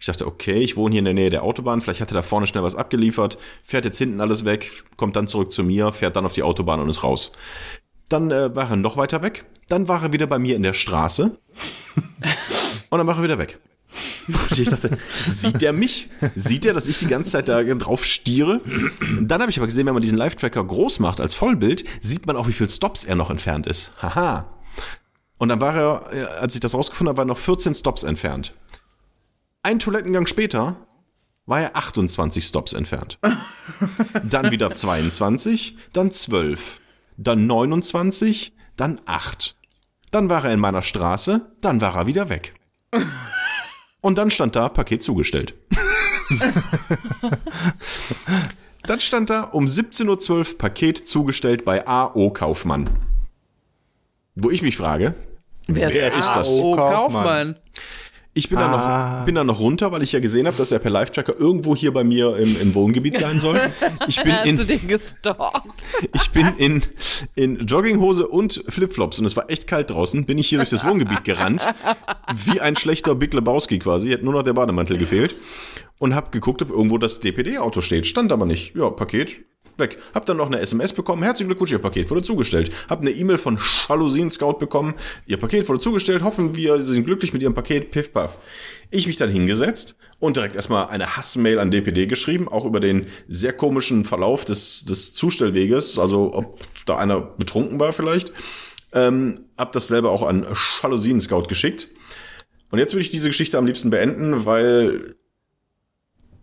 Ich dachte, okay, ich wohne hier in der Nähe der Autobahn, vielleicht hat er da vorne schnell was abgeliefert, fährt jetzt hinten alles weg, kommt dann zurück zu mir, fährt dann auf die Autobahn und ist raus. Dann äh, war er noch weiter weg, dann war er wieder bei mir in der Straße und dann war er wieder weg. Und ich dachte, sieht der mich? Sieht er, dass ich die ganze Zeit da drauf stiere? Dann habe ich aber gesehen, wenn man diesen Live-Tracker groß macht als Vollbild, sieht man auch, wie viel Stops er noch entfernt ist. Haha. Und dann war er, äh, als ich das rausgefunden habe, war er noch 14 Stops entfernt. Ein Toilettengang später war er 28 Stops entfernt. Dann wieder 22, dann 12, dann 29, dann 8. Dann war er in meiner Straße, dann war er wieder weg. Und dann stand da Paket zugestellt. dann stand da um 17.12 Uhr Paket zugestellt bei AO Kaufmann. Wo ich mich frage, Wer, Wer ist das? Oh, Kaufmann. Kaufmann. ich bin, da Ah. noch, bin da noch runter, weil ich ja gesehen habe, dass er per Live-Tracker irgendwo hier bei mir im, im Wohngebiet sein soll. Ich bin Hast du in, ich bin in, in Jogginghose und Flipflops und es war echt kalt draußen. Bin ich hier durch das Wohngebiet gerannt, wie ein schlechter Big Lebowski quasi. Hätte nur noch der Bademantel gefehlt. Und hab geguckt, ob irgendwo das DPD-Auto steht. Stand aber nicht. Ja, Paket. Weg. Hab dann noch eine SMS bekommen. Herzlichen Glückwunsch, Ihr Paket wurde zugestellt. Hab eine E-Mail von Jalousien Scout bekommen. Ihr Paket wurde zugestellt. Hoffen wir, Sie sind glücklich mit Ihrem Paket. Piff, paff. Ich mich dann hingesetzt und direkt erstmal eine Hassmail an DPD geschrieben, auch über den sehr komischen Verlauf des, des Zustellweges. Also, ob da einer betrunken war vielleicht. Ähm, hab das selber auch an Jalousien Scout geschickt. Und jetzt würde ich diese Geschichte am liebsten beenden, weil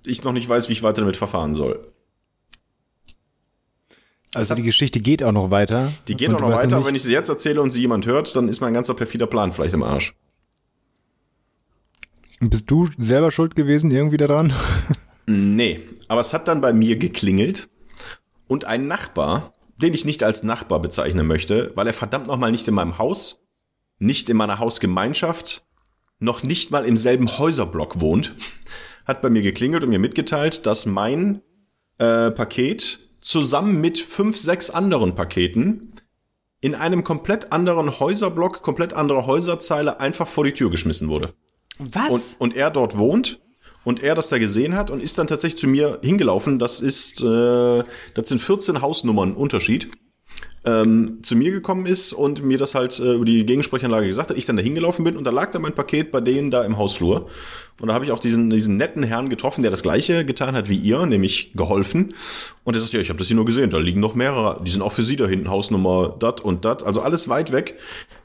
ich noch nicht weiß, wie ich weiter damit verfahren soll. Also die Geschichte geht auch noch weiter. Die geht auch noch weiter, aber wenn ich sie jetzt erzähle und sie jemand hört, dann ist mein ganzer perfider Plan vielleicht im Arsch. nicht, bist du selber schuld gewesen irgendwie daran? Nee, aber es hat dann bei mir geklingelt und ein Nachbar, den ich nicht als Nachbar bezeichnen möchte, weil er verdammt nochmal nicht in meinem Haus, nicht in meiner Hausgemeinschaft, noch nicht mal im selben Häuserblock wohnt, hat bei mir geklingelt und mir mitgeteilt, dass mein äh, Paket zusammen mit fünf, sechs anderen Paketen in einem komplett anderen Häuserblock, komplett andere Häuserzeile einfach vor die Tür geschmissen wurde. Was? Und, und er dort wohnt und er das da gesehen hat und ist dann tatsächlich zu mir hingelaufen. Das ist, äh, das sind 14 Hausnummern Unterschied. Ähm, zu mir gekommen ist und mir das halt äh, über die Gegensprechanlage gesagt hat, ich dann da hingelaufen bin und da lag dann mein Paket bei denen da im Hausflur. Und da habe ich auch diesen, diesen netten Herrn getroffen, der das gleiche getan hat wie ihr, nämlich geholfen. Und er sagt, ja, ich habe das hier nur gesehen, da liegen noch mehrere, die sind auch für Sie da hinten, Hausnummer dat und dat, also alles weit weg.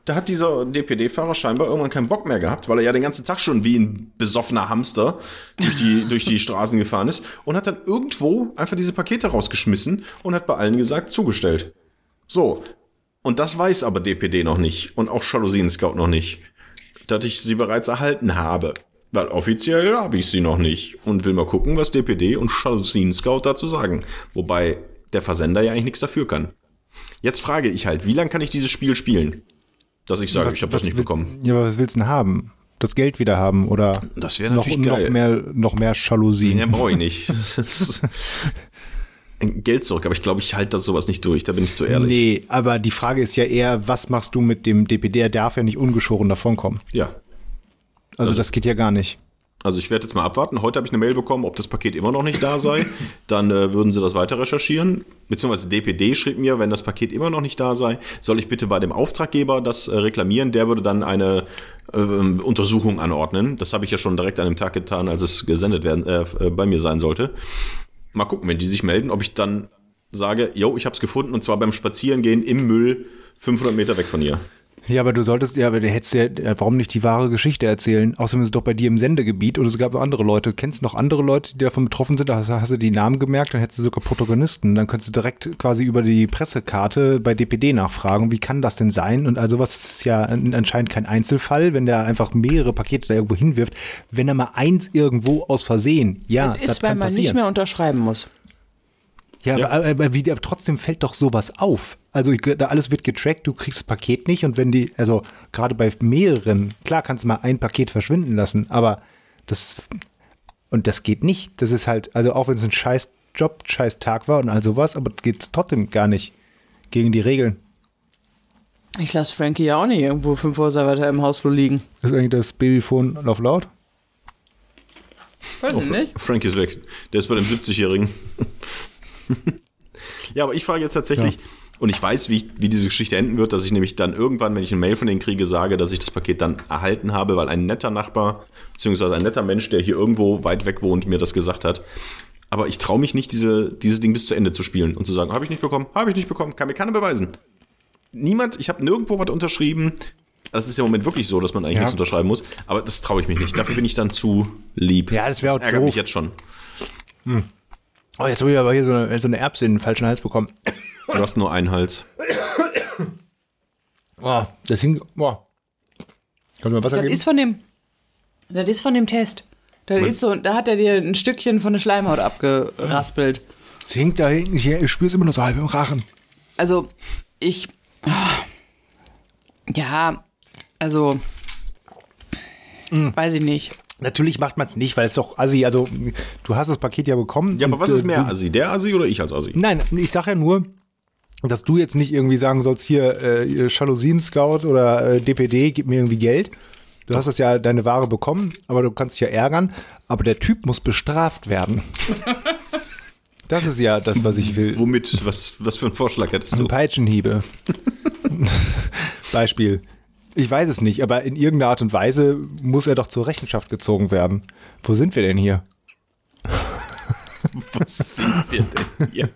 Da hat dieser DPD-Fahrer scheinbar irgendwann keinen Bock mehr gehabt, weil er ja den ganzen Tag schon wie ein besoffener Hamster durch die, durch die Straßen gefahren ist und hat dann irgendwo einfach diese Pakete rausgeschmissen und hat bei allen gesagt, zugestellt. So. Und das weiß aber DPD noch nicht und auch Jalousien Scout noch nicht, dass ich sie bereits erhalten habe. Weil offiziell habe ich sie noch nicht und will mal gucken, was DPD und Jalousien Scout dazu sagen. Wobei der Versender ja eigentlich nichts dafür kann. Jetzt frage ich halt, wie lange kann ich dieses Spiel spielen? Dass ich sage, Was- ich habe das nicht will- bekommen. Ja, aber was willst du denn haben? Das Geld wieder haben oder Das noch, noch mehr, noch mehr Jalousien? Ja, brauche ich nicht. Geld zurück, aber ich glaube, ich halte das sowas nicht durch, da bin ich zu ehrlich. Nee, aber die Frage ist ja eher, was machst du mit dem DPD? Er darf ja nicht ungeschoren davonkommen. Ja. Also, das geht ja gar nicht. Also ich werde jetzt mal abwarten. Heute habe ich eine Mail bekommen, ob das Paket immer noch nicht da sei. Dann äh, würden sie das weiter recherchieren. Beziehungsweise DPD schrieb mir, wenn das Paket immer noch nicht da sei, soll ich bitte bei dem Auftraggeber das äh, reklamieren. Der würde dann eine ähm, Untersuchung anordnen. Das habe ich ja schon direkt an dem Tag getan, als es gesendet werden, äh, äh, bei mir sein sollte. Mal gucken, wenn die sich melden, ob ich dann sage, yo, ich habe es gefunden und zwar beim Spazierengehen im Müll 500 Meter weg von hier. Ja, aber du solltest, ja, aber du hättest ja, äh, warum nicht die wahre Geschichte erzählen? Außerdem ist es doch bei dir im Sendegebiet und es gab noch andere Leute. Kennst du noch andere Leute, die davon betroffen sind? Hast, hast du die Namen gemerkt? Dann hättest du sogar Protagonisten. Dann könntest du direkt quasi über die Pressekarte bei DPD nachfragen. Wie kann das denn sein? Und also was ist ja anscheinend kein Einzelfall, wenn der einfach mehrere Pakete da irgendwo hinwirft. Wenn er mal eins irgendwo aus Versehen, ja, das ist, weil man passieren. nicht mehr unterschreiben muss. Ja, ja. Aber, aber, wie, aber trotzdem fällt doch sowas auf. Also da alles wird getrackt, du kriegst das Paket nicht und wenn die, also gerade bei mehreren, klar kannst du mal ein Paket verschwinden lassen, aber das und das geht nicht. Das ist halt, also auch wenn es ein scheiß Job, scheiß Tag war und all sowas, aber geht es trotzdem gar nicht gegen die Regeln. Ich lasse Frankie ja auch nicht irgendwo fünf Häuser weiter im Haus liegen. Ist eigentlich das Babyphone auf laut? Weiß oh, ich nicht. Frankie ist weg. Der ist bei dem 70-Jährigen. ja, aber ich frage jetzt tatsächlich, ja. Und ich weiß, wie, wie diese Geschichte enden wird, dass ich nämlich dann irgendwann, wenn ich eine Mail von denen kriege, sage, dass ich das Paket dann erhalten habe, weil ein netter Nachbar, beziehungsweise ein netter Mensch, der hier irgendwo weit weg wohnt, mir das gesagt hat. Aber ich traue mich nicht, diese, dieses Ding bis zu Ende zu spielen und zu sagen, habe ich nicht bekommen, habe ich nicht bekommen, kann mir keiner beweisen. Niemand, ich habe nirgendwo was unterschrieben. Das ist ja im Moment wirklich so, dass man eigentlich ja. nichts unterschreiben muss. Aber das traue ich mich nicht. Dafür bin ich dann zu lieb. Ja, das wäre auch Das ärgert doof. mich jetzt schon. Hm. Oh, jetzt habe ich aber hier so eine, so eine Erbse in den falschen Hals bekommen. Du hast nur einen Hals. Oh, das hing. Oh. Kann mir Wasser das geben? ist von dem. Das ist von dem Test. Das ist so, da hat er dir ein Stückchen von der Schleimhaut abgeraspelt. Es hinkt da hinten. Ich, ich spüre es immer nur so halb im Rachen. Also, ich. Ja, also. Mm. Weiß ich nicht. Natürlich macht man es nicht, weil es doch Assi, also du hast das Paket ja bekommen. Ja, aber was ist äh, mehr Assi? Der Assi oder ich als Assi? Nein, ich sage ja nur, dass du jetzt nicht irgendwie sagen sollst, hier äh, Jalousien-Scout oder äh, DPD, gib mir irgendwie Geld. Du hast das ja deine Ware bekommen, aber du kannst dich ja ärgern. Aber der Typ muss bestraft werden. Das ist ja das, was ich will. Womit? Was, was für einen Vorschlag hättest du? Peitschenhiebe. Beispiel. Ich weiß es nicht, aber in irgendeiner Art und Weise muss er doch zur Rechenschaft gezogen werden. Wo sind wir denn hier? Wo sind wir denn hier?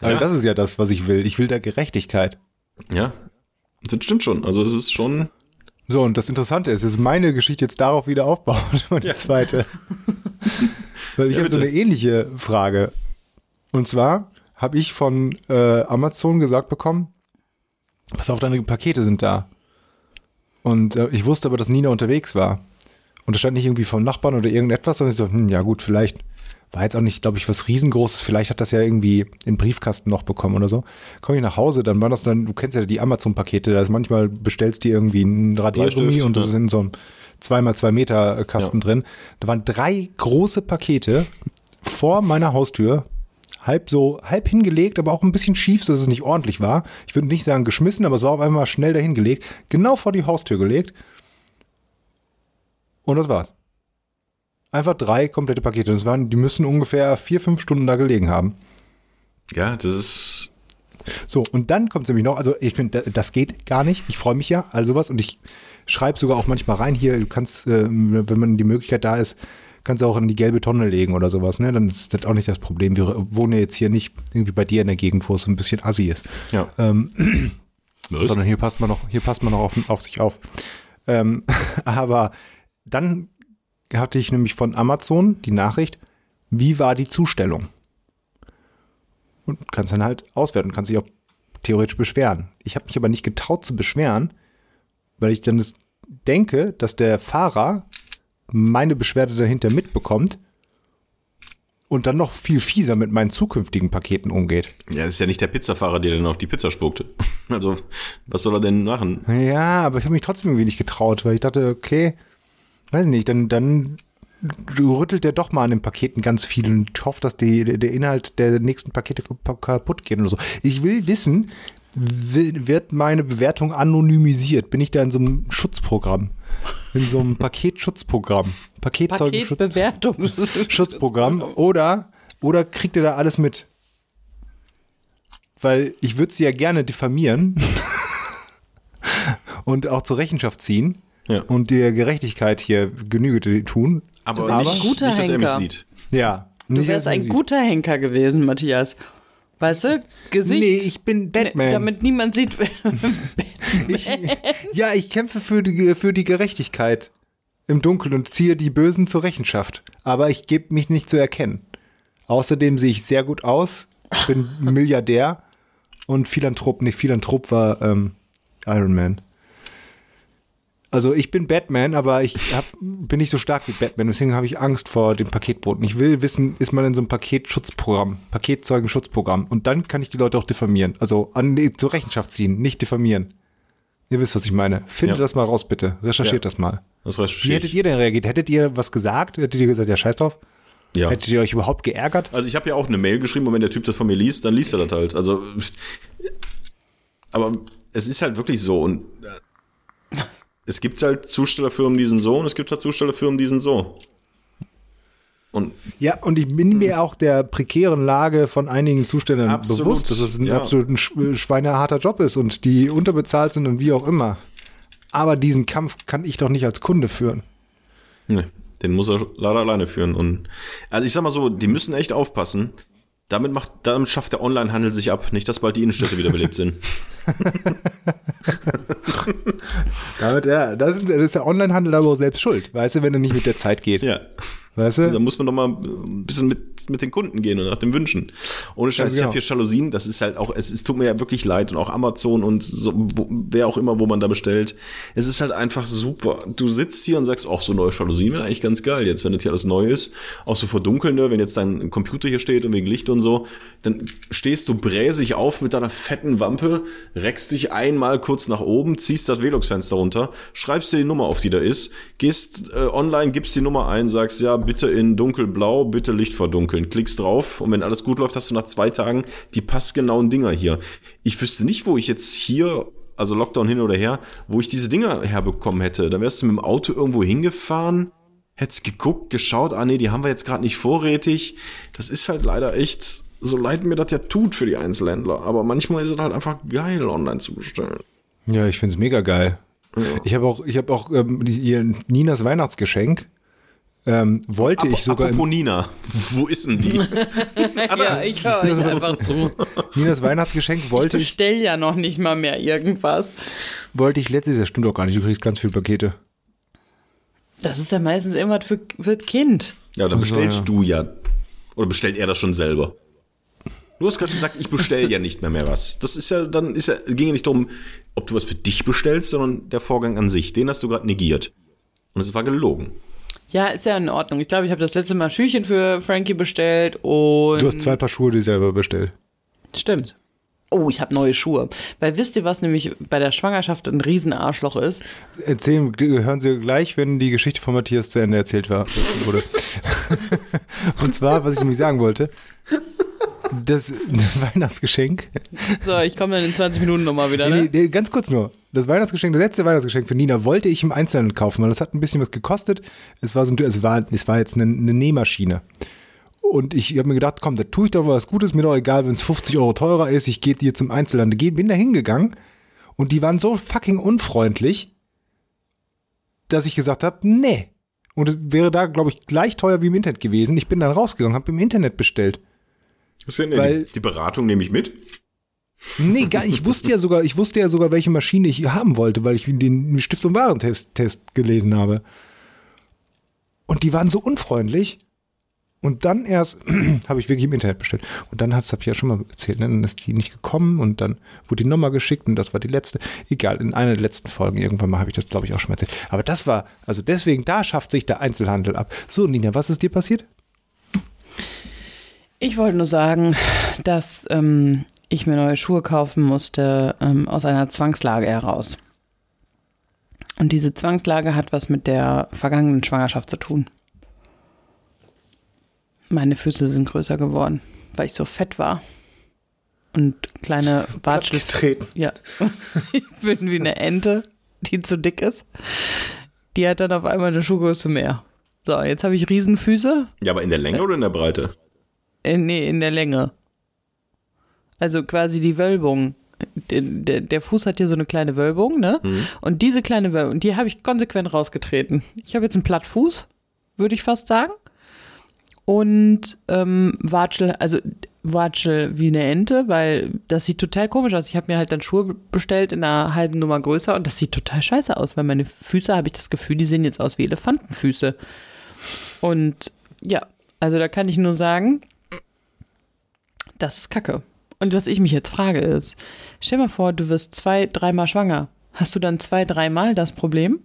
Aber ja. das ist ja das, was ich will. Ich will da Gerechtigkeit. Ja, das stimmt schon. Also es ist schon. So, und das Interessante ist, dass meine Geschichte jetzt darauf wieder aufbaut und die ja. zweite. Weil ich ja, habe so eine ähnliche Frage. Und zwar habe ich von äh, Amazon gesagt bekommen, pass auf, deine Pakete sind da. Und äh, ich wusste aber, dass Nina unterwegs war. Und das stand nicht irgendwie vom Nachbarn oder irgendetwas, sondern ich so, hm, ja gut, vielleicht war jetzt auch nicht, glaube ich, was riesengroßes. Vielleicht hat das ja irgendwie in Briefkasten noch bekommen oder so. Komme ich nach Hause, dann war das dann, du kennst ja die Amazon-Pakete, da ist manchmal bestellst du irgendwie ein Radiergummi und das ist in so einem 2x2 Meter Kasten ja. drin. Da waren drei große Pakete vor meiner Haustür halb so, halb hingelegt, aber auch ein bisschen schief, dass es nicht ordentlich war. Ich würde nicht sagen geschmissen, aber es war auf einmal schnell dahin gelegt, genau vor die Haustür gelegt. Und das war's. Einfach drei komplette Pakete. Das waren, die müssen ungefähr vier, fünf Stunden da gelegen haben. Ja, das ist. So, und dann kommt es nämlich noch, also ich finde, das geht gar nicht. Ich freue mich ja, all sowas. Und ich schreibe sogar auch manchmal rein hier, du kannst, äh, wenn man die Möglichkeit da ist, kannst du auch in die gelbe Tonne legen oder sowas, ne? Dann ist das auch nicht das Problem. Wir wohnen jetzt hier nicht irgendwie bei dir in der Gegend, wo es ein bisschen assi ist. Ja. Ähm, sondern hier passt man noch, hier passt man noch auf, auf sich auf. Ähm, aber dann hatte ich nämlich von Amazon die Nachricht, wie war die Zustellung? Und kannst dann halt auswerten, kannst dich auch theoretisch beschweren. Ich habe mich aber nicht getraut zu beschweren, weil ich dann das denke, dass der Fahrer meine Beschwerde dahinter mitbekommt und dann noch viel fieser mit meinen zukünftigen Paketen umgeht. Ja, das ist ja nicht der Pizzafahrer, der dann auf die Pizza spuckte. Also, was soll er denn machen? Ja, aber ich habe mich trotzdem irgendwie nicht getraut, weil ich dachte, okay, weiß nicht, dann, dann rüttelt der doch mal an den Paketen ganz viel und hofft, dass die, der Inhalt der nächsten Pakete kaputt geht oder so. Ich will wissen, wird meine Bewertung anonymisiert? Bin ich da in so einem Schutzprogramm? In so einem Paketschutzprogramm? Paketbewertungsschutzprogramm? Oder, oder kriegt ihr da alles mit? Weil ich würde sie ja gerne diffamieren und auch zur Rechenschaft ziehen ja. und der Gerechtigkeit hier Genüge tun. Aber, aber nicht, guter nicht, dass er mich sieht. Ja. Du wärst ein guter Henker gewesen, Matthias. Weißt du? Gesicht. Nee, ich bin Batman. Ne, damit niemand sieht. Ich, ja, ich kämpfe für die, für die Gerechtigkeit im Dunkeln und ziehe die Bösen zur Rechenschaft. Aber ich gebe mich nicht zu erkennen. Außerdem sehe ich sehr gut aus, bin Milliardär und Philanthrop. Nee, Philanthrop war ähm, Iron Man. Also ich bin Batman, aber ich hab, bin nicht so stark wie Batman, deswegen habe ich Angst vor dem Paketboten. Ich will wissen, ist man in so einem Paketschutzprogramm, Paketzeugenschutzprogramm und dann kann ich die Leute auch diffamieren. Also an, zur Rechenschaft ziehen, nicht diffamieren. Ihr wisst, was ich meine. Findet Ja. das mal raus, bitte. Recherchiert Ja. das mal. Das Wie hättet ihr denn reagiert? Hättet ihr was gesagt? Hättet ihr gesagt, ja, scheiß drauf? Ja. Hättet ihr euch überhaupt geärgert? Also ich habe ja auch eine Mail geschrieben und wenn der Typ das von mir liest, dann liest er das halt. Also, aber es ist halt wirklich so und äh, es gibt halt Zustellerfirmen, die sind so und es gibt halt Zustellerfirmen, die sind so. Und Ja, und ich bin mir auch der prekären Lage von einigen Absolut, bewusst, dass es ein ja. absolut ein sch- schweineharter Job ist und die unterbezahlt sind und wie auch immer. Aber diesen Kampf kann ich doch nicht als Kunde führen. ne, den muss er leider alleine führen. Und also ich sag mal so, die müssen echt aufpassen. Damit macht, damit schafft der Onlinehandel sich ab, nicht, dass bald die Innenstädte wieder belebt sind. Damit, ja, das ist, das ist der Onlinehandel aber auch selbst schuld, weißt du, wenn er nicht mit der Zeit geht. Ja. Weißt Da du? muss man doch mal ein bisschen mit, mit den Kunden gehen und nach den Wünschen. Ohne Scheiß, Ganz ich habe genau. hier Jalousien, das ist halt auch, es, es tut mir ja wirklich leid und auch Amazon und so, wo, wer auch immer, wo man da bestellt. Es ist halt einfach super. Du sitzt hier und sagst, ach, so neue Jalousien wäre eigentlich ganz geil. Jetzt, wenn das hier alles neu ist, auch so vor Dunkeln, ne, wenn jetzt dein Computer hier steht und wegen Licht und so, dann stehst du bräsig auf mit deiner fetten Wampe, reckst dich einmal kurz nach oben, ziehst das Velux-Fenster runter, schreibst dir die Nummer auf, die da ist, gehst äh, online, gibst die Nummer ein, sagst, ja, bitte in dunkelblau, bitte Licht verdunkeln, klickst drauf und wenn alles gut läuft, hast du nach zwei Tagen die passgenauen Dinger hier. Ich wüsste nicht, wo ich jetzt hier, also Lockdown hin oder her, wo ich diese Dinger herbekommen hätte. Da wärst du mit dem Auto irgendwo hingefahren, hättest geguckt, geschaut, ah nee, die haben wir jetzt gerade nicht vorrätig. Das ist halt leider echt, so leid mir das ja tut für die Einzelhändler, aber manchmal ist es halt einfach geil, online zu bestellen. Ja, ich finde es mega geil. Ich habe auch, ich habe auch ähm, die, ihr Ninas Weihnachtsgeschenk. Ähm, wollte ich sogar Apropos Nina, wo ist denn die? ja, ich höre euch einfach zu. Ninas Weihnachtsgeschenk Ich wollte ich, bestell ja noch nicht mal mehr irgendwas. wollte ich letztes Jahr, stimmt doch gar nicht, du kriegst ganz viele Pakete. Das ist ja meistens irgendwas für, für das Kind. Ja, dann Ach so, bestellst ja. du ja. Oder bestellt er das schon selber? Du hast gerade gesagt, ich bestell ja nicht mehr mehr was. Das ist ja, dann ist ja, ging ja nicht darum, ob du was für dich bestellst, sondern der Vorgang an sich. Den hast du gerade negiert. Und es war gelogen. Ja, ist ja in Ordnung. Ich glaube, ich habe das letzte Mal Schüchen für Frankie bestellt und. Du hast zwei Paar Schuhe, die selber bestellt. Stimmt. Oh, ich habe neue Schuhe. Weil wisst ihr, was nämlich bei der Schwangerschaft ein Riesenarschloch ist? Erzählen, hören Sie gleich, wenn die Geschichte von Matthias zu Ende erzählt war, wurde. Und zwar, was ich nämlich sagen wollte, das Weihnachtsgeschenk. So, ich komme dann in 20 Minuten nochmal wieder, Nee, ne? nee, ganz kurz nur. Das Weihnachtsgeschenk, das letzte Weihnachtsgeschenk für Nina wollte ich im Einzelnen kaufen, weil das hat ein bisschen was gekostet. Es war so ein, es war, es war jetzt eine, eine Nähmaschine. Und ich habe mir gedacht, komm, da tue ich doch was Gutes, mir doch egal, wenn es 50 Euro teurer ist, ich gehe hier zum Einzelhandel. Geh- Bin da hingegangen und die waren so fucking unfreundlich, dass ich gesagt habe, nee. Und es wäre da, glaube ich, gleich teuer wie im Internet gewesen. Ich bin dann rausgegangen, habe im Internet bestellt. Ist ja, Weil- die, die Beratung nehme ich mit. Nee, gar, ich wusste ja sogar, ich wusste ja sogar, welche Maschine ich haben wollte, weil ich den Stift- und Warentest Test gelesen habe. Und die waren so unfreundlich. Und dann erst habe ich wirklich im Internet bestellt. Und dann hat es, habe ich ja schon mal erzählt, ne? dann ist die nicht gekommen und dann wurde die Nummer geschickt und das war die letzte. Egal, in einer der letzten Folgen irgendwann mal habe ich das, glaube ich, auch schon mal erzählt. Aber das war, also deswegen, da schafft sich der Einzelhandel ab. So, Nina, was ist dir passiert? Ich wollte nur sagen, dass ähm, ich mir neue Schuhe kaufen musste ähm, aus einer Zwangslage heraus. Und diese Zwangslage hat was mit der vergangenen Schwangerschaft zu tun. Meine Füße sind größer geworden, weil ich so fett war. Und kleine Watschel. Ja. ich bin wie eine Ente, die zu dick ist. Die hat dann auf einmal eine Schuhgröße mehr. So, jetzt habe ich Riesenfüße. Ja, aber in der Länge oder in der Breite? Äh, nee, in der Länge. Also quasi die Wölbung. Der, der, der Fuß hat hier so eine kleine Wölbung, ne? Und diese kleine Wölbung, die habe ich konsequent rausgetreten. Ich habe jetzt einen Plattfuß, würde ich fast sagen. Und ähm, Watschel, also watschel wie eine Ente, weil das sieht total komisch aus. Ich habe mir halt dann Schuhe bestellt in einer halben Nummer größer und das sieht total scheiße aus, weil meine Füße, habe ich das Gefühl, die sehen jetzt aus wie Elefantenfüße. Und ja, also da kann ich nur sagen, das ist Kacke. Und was ich mich jetzt frage ist, stell mal vor, du wirst zwei, dreimal schwanger. Hast du dann zwei, dreimal das Problem?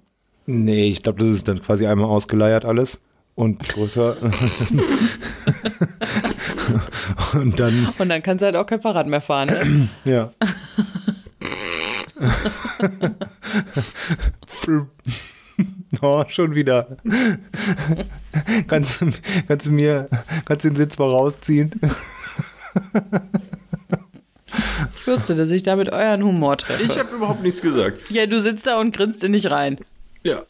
Nee, ich glaube, das ist dann quasi einmal ausgeleiert alles und größer. und dann, Und dann kannst du halt auch kein Fahrrad mehr fahren. Ne? ja. oh, schon wieder. kannst, du- kannst du mir, kannst du den Sitz mal rausziehen? Ich wusste, dass ich damit euren Humor treffe. Ich habe überhaupt nichts gesagt. ja, du sitzt da und grinst in dich rein. Ja.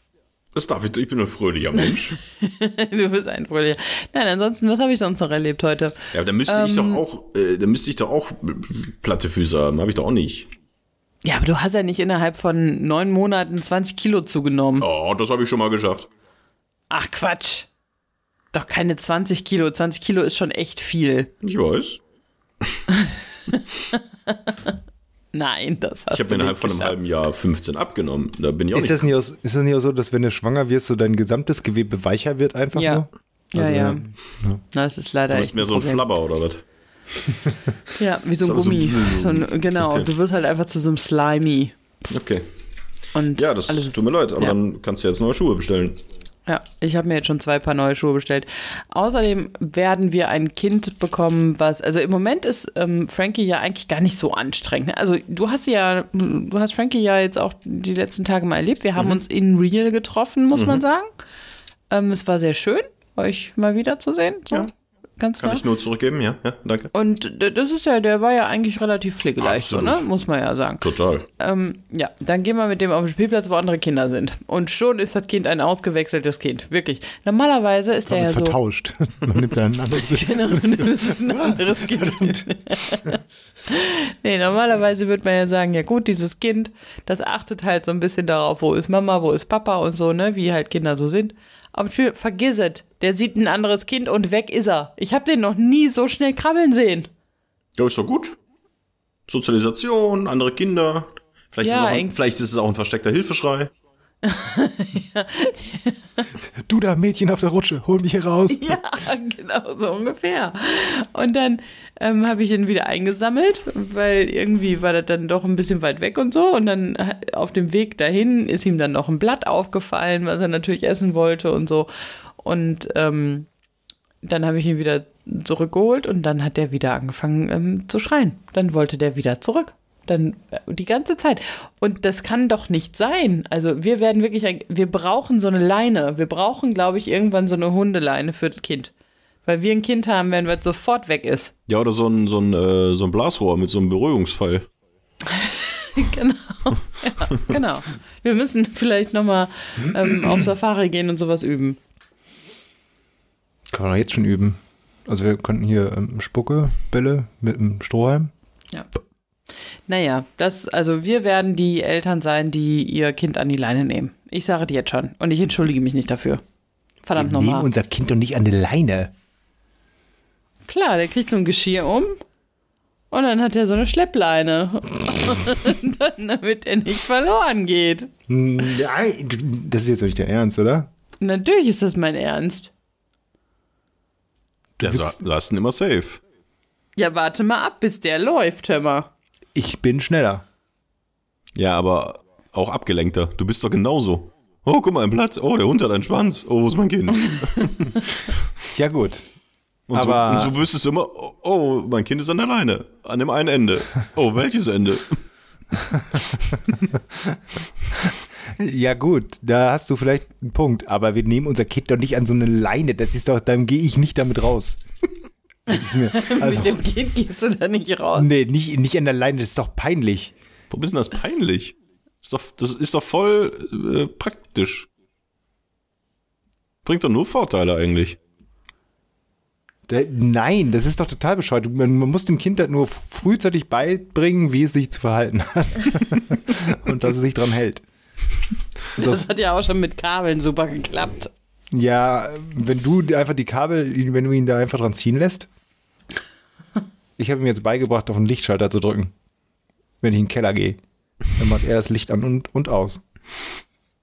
Das darf ich. Ich bin ein fröhlicher Mensch. Du bist ein Fröhlicher. Nein, ansonsten, was habe ich sonst noch erlebt heute? Ja, da müsste ich doch Ähm. auch, äh, da müsste ich doch auch platte Füße haben. Habe ich doch auch nicht. Ja, aber du hast ja nicht innerhalb von neun Monaten 20 Kilo zugenommen. Oh, das habe ich schon mal geschafft. Ach Quatsch. Doch keine 20 Kilo. 20 Kilo ist schon echt viel. Ich weiß. Nein, das hast Ich habe du innerhalb nicht von einem halben Jahr 15 abgenommen. Da bin ich auch Ist nicht. das, nicht auch, ist das nicht auch so, dass wenn du schwanger wirst, so dein gesamtes Gewebe weicher wird einfach Ja. nur? Ja, Also, ja. ja. Das ist leider Du bist mehr so ein Problem. Flabber oder was? Ja, wie so ein Gummi. So ein, genau, Okay. du wirst halt einfach zu so einem Slimy. Okay. Und Ja, das alles tut mir leid, aber ja. dann kannst du jetzt neue Schuhe bestellen. Ja, ich habe mir jetzt schon zwei Paar neue Schuhe bestellt. Außerdem werden wir ein Kind bekommen, was, also im Moment ist ähm, Frankie ja eigentlich gar nicht so anstrengend. ne? Also du hast ja, du hast Frankie ja jetzt auch die letzten Tage mal erlebt. Wir haben Mhm. uns in Real getroffen, muss man sagen. Ähm, es war sehr schön, euch mal wiederzusehen. So, Ja. Ganz Kann klar. ich nur zurückgeben, ja? Ja, danke. Und das ist ja, der war ja eigentlich relativ pflegeleicht, so, ne? Muss man ja sagen. Total. Ähm, ja, dann gehen wir mit dem auf den Spielplatz, wo andere Kinder sind. Und schon ist das Kind ein ausgewechseltes Kind. Wirklich. Normalerweise ist der ja so. vertauscht. Man nimmt dann ein anderes Genau, ein anderes Kind. nee, normalerweise würde man ja sagen, ja gut, dieses Kind, das achtet halt so ein bisschen darauf, wo ist Mama, wo ist Papa und so, ne, wie halt Kinder so sind. Aber für- vergiss es, der sieht ein anderes Kind und weg ist er. Ich habe den noch nie so schnell krabbeln sehen. Ja, ist doch gut. Sozialisation, andere Kinder. Vielleicht, Ja, ist, es auch vielleicht ist es auch ein versteckter Hilfeschrei. Du da, Mädchen auf der Rutsche, hol mich hier raus. Ja, genau so ungefähr. Und dann ähm, habe ich ihn wieder eingesammelt, weil irgendwie war das dann doch ein bisschen weit weg und so. Und dann äh, auf dem Weg dahin ist ihm dann noch ein Blatt aufgefallen, was er natürlich essen wollte und so. Und ähm, dann habe ich ihn wieder zurückgeholt und dann hat er wieder angefangen ähm, zu schreien. Dann wollte der wieder zurück. Dann äh, die ganze Zeit. Und das kann doch nicht sein. Also wir werden wirklich, ein, wir brauchen so eine Leine. Wir brauchen, glaube ich, irgendwann so eine Hundeleine für das Kind. Weil wir ein Kind haben, wenn es sofort weg ist. Ja, oder so ein, so ein, äh, so ein Blasrohr mit so einem Berührungsfall. genau. Ja, genau. Wir müssen vielleicht nochmal ähm, auf Safari gehen und sowas üben. Kann man doch jetzt schon üben. Also wir könnten hier ähm, Spuckebälle mit einem Strohhalm. Ja. Naja, das, also wir werden die Eltern sein, die ihr Kind an die Leine nehmen. Ich sage dir jetzt schon. Und ich entschuldige mich nicht dafür. Verdammt wir nehmen nochmal. unser Kind doch nicht an die Leine. Klar, der kriegt so ein Geschirr um. Und dann hat er so eine Schleppleine. Dann, damit er nicht verloren geht. Nein, das ist jetzt doch nicht der Ernst, oder? Natürlich ist das mein Ernst. Der sa- lassen immer safe. Ja, warte mal ab, bis der läuft, hör mal. Ich bin schneller. Ja, aber auch abgelenkter. Du bist doch genauso. Oh, guck mal, ein Blatt. Oh, der Hund hat einen Schwanz. Oh, wo ist mein Kind? Ja gut. Und, Aber- so, und so wüsstest du immer, oh, oh, mein Kind ist an der Leine. An dem einen Ende. Oh, welches Ende? Ja gut, da hast du vielleicht einen Punkt. Aber wir nehmen unser Kind doch nicht an so eine Leine. Das ist doch, dann gehe ich nicht damit raus. Das ist mir, also, Mit dem Kind gehst du da nicht raus. nee, nicht, nicht an der Leine, das ist doch peinlich. Warum ist denn das peinlich? Ist doch, das ist doch voll äh, praktisch. Bringt doch nur Vorteile eigentlich. Da- Nein, das ist doch total bescheuert. Man, man muss dem Kind halt nur frühzeitig beibringen, wie es sich zu verhalten hat. Und dass es sich dran hält. Das das, hat ja auch schon mit Kabeln super geklappt. Ja, wenn du einfach die Kabel, wenn du ihn da einfach dran ziehen lässt, Ich habe ihm jetzt beigebracht, auf den Lichtschalter zu drücken. Wenn ich in den Keller gehe. Dann macht er das Licht an und, und aus.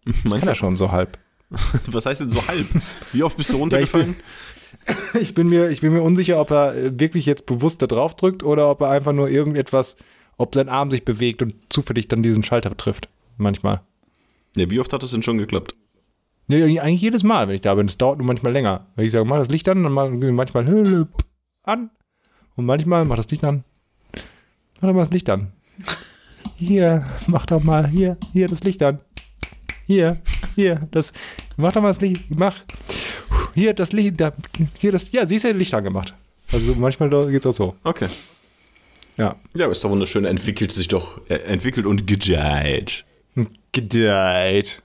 Das kann er schon so halb. Was heißt denn so halb? Wie oft bist du runtergefallen? Ich bin mir, ich bin mir unsicher, ob er äh, wirklich jetzt bewusst da drauf drückt oder ob er einfach nur irgendetwas, ob sein Arm sich bewegt und zufällig dann diesen Schalter trifft. Manchmal. Ja, wie oft hat das denn schon geklappt? Ja, eigentlich jedes Mal, wenn ich da bin. Es dauert nur manchmal länger. Wenn ich sage, mach das Licht an, dann mach- manchmal an. Und manchmal mach das Licht an. Mach doch mal das Licht an. Hier, mach doch mal, hier, hier das Licht an. Hier, hier, das, mach doch mal das Licht, mach. Hier das Licht, da, hier das, ja, siehst du, Licht angemacht. Also manchmal geht's auch so. Okay. Ja. Ja, aber ist doch wunderschön. Entwickelt sich doch, äh, entwickelt und gedeiht. Gedeiht.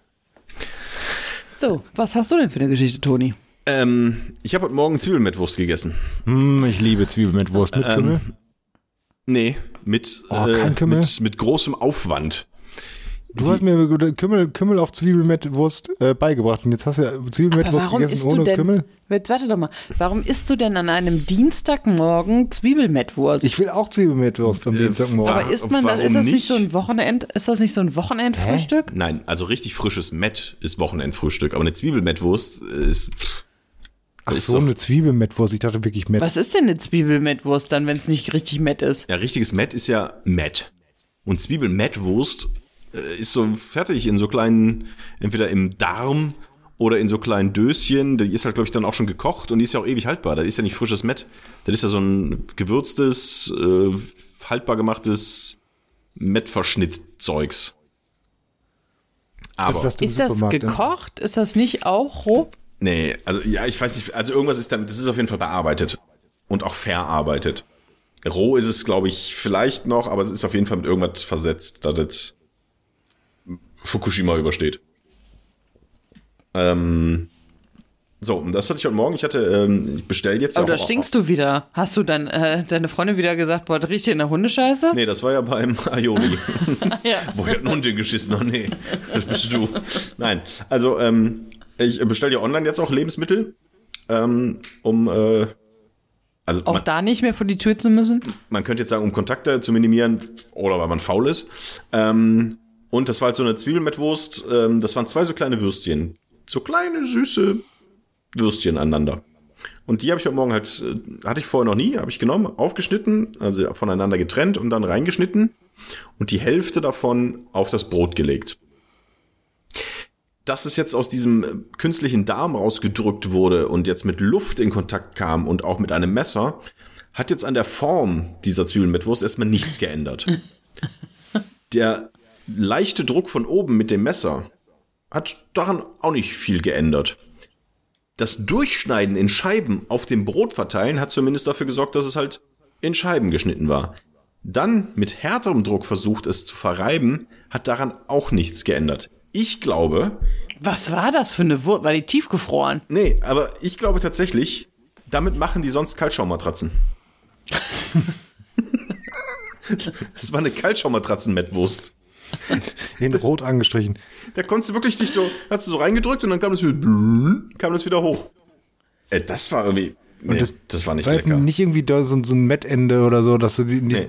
So, was hast du denn für eine Geschichte, Toni? Ähm, ich habe heute Morgen Zwiebelmettwurst gegessen. Hm, ich liebe Zwiebel mit Wurst mit Kümmel. Nee, mit, Oh, Kümmel? mit, mit großem Aufwand. Du hast mir Kümmel, Kümmel auf Zwiebel mit Wurst äh, beigebracht und jetzt hast du ja Zwiebel mit Wurst warum gegessen isst du ohne denn, Kümmel. Jetzt warte doch mal, warum isst du denn an einem Dienstagmorgen Zwiebelmettwurst? Ich will auch Zwiebel mit Wurst am Äh, Dienstagmorgen. Aber isst man das, ist das nicht nicht? so ein Wochenend, ist das nicht so ein Wochenendfrühstück? Nein, also richtig frisches Mett ist Wochenendfrühstück. Aber eine Zwiebelmettwurst ist. pff, Ach ist so, eine Zwiebel mit Wurst. Ich dachte wirklich mit. Was ist denn eine Zwiebelmettwurst dann, wenn es nicht richtig Mett ist? Ja, richtiges Mett ist ja Mett. Und Zwiebelmettwurst äh, ist so fertig in so kleinen, entweder im Darm oder in so kleinen Döschen. Die ist halt, glaube ich, dann auch schon gekocht und die ist ja auch ewig haltbar. Das ist ja nicht frisches Mett. Das ist ja so ein gewürztes, äh, haltbar gemachtes Mettverschnittzeugs. Aber. Ist das Supermarkt, gekocht? Ist das nicht auch roh? Nee, also ja, ich weiß nicht, also irgendwas ist damit, das ist auf jeden Fall bearbeitet und auch verarbeitet. Roh ist es, glaube ich, vielleicht noch, aber es ist auf jeden Fall mit irgendwas versetzt, dass das Fukushima übersteht. Ähm, so, und das hatte ich heute Morgen. Ich hatte, ähm, ich bestell jetzt Aber ja da stinkst du wieder. Hast du dann äh, deine Freundin wieder gesagt, boah, riecht hier nach Hundescheiße? Nee, das war ja beim Ayori. Ja. Wo hat ein Hund den geschissen? Oh nee, das bist du. Nein, also ähm, ich bestelle ja online jetzt auch Lebensmittel, ähm, um äh, also Auch man, da nicht mehr vor die Tür zu müssen? man könnte jetzt sagen, um Kontakte zu minimieren oder weil man faul ist. Ähm, und das war halt so eine Zwiebelmettwurst. Ähm, das waren zwei so kleine Würstchen, so kleine süße Würstchen aneinander. Und die habe ich heute Morgen halt, äh, hatte ich vorher noch nie, habe ich genommen, aufgeschnitten, also voneinander getrennt und dann reingeschnitten und die Hälfte davon auf das Brot gelegt. Dass es jetzt aus diesem äh, künstlichen Darm rausgedrückt wurde und jetzt mit Luft in Kontakt kam und auch mit einem Messer, hat jetzt an der Form dieser Zwiebelmettwurst erstmal nichts geändert. Der leichte Druck von oben mit dem Messer hat daran auch nicht viel geändert. Das Durchschneiden in Scheiben auf dem Brot verteilen hat zumindest dafür gesorgt, dass es halt in Scheiben geschnitten war. Dann mit härterem Druck versucht, es zu verreiben, hat daran auch nichts geändert. Ich glaube, Was war das für eine Wurst? War die tiefgefroren? nee, aber ich glaube tatsächlich, damit machen die sonst Kaltschaummatratzen. Das war eine Kaltschaummatratzen-Mettwurst. In Rot angestrichen. Da konntest du wirklich dich so, hast du so reingedrückt und dann kam das wieder, kam das wieder hoch. Äh, das war irgendwie, nee, das, das- war nicht War lecker. nicht irgendwie da so, so ein Mettende oder so, dass du die. die Nee.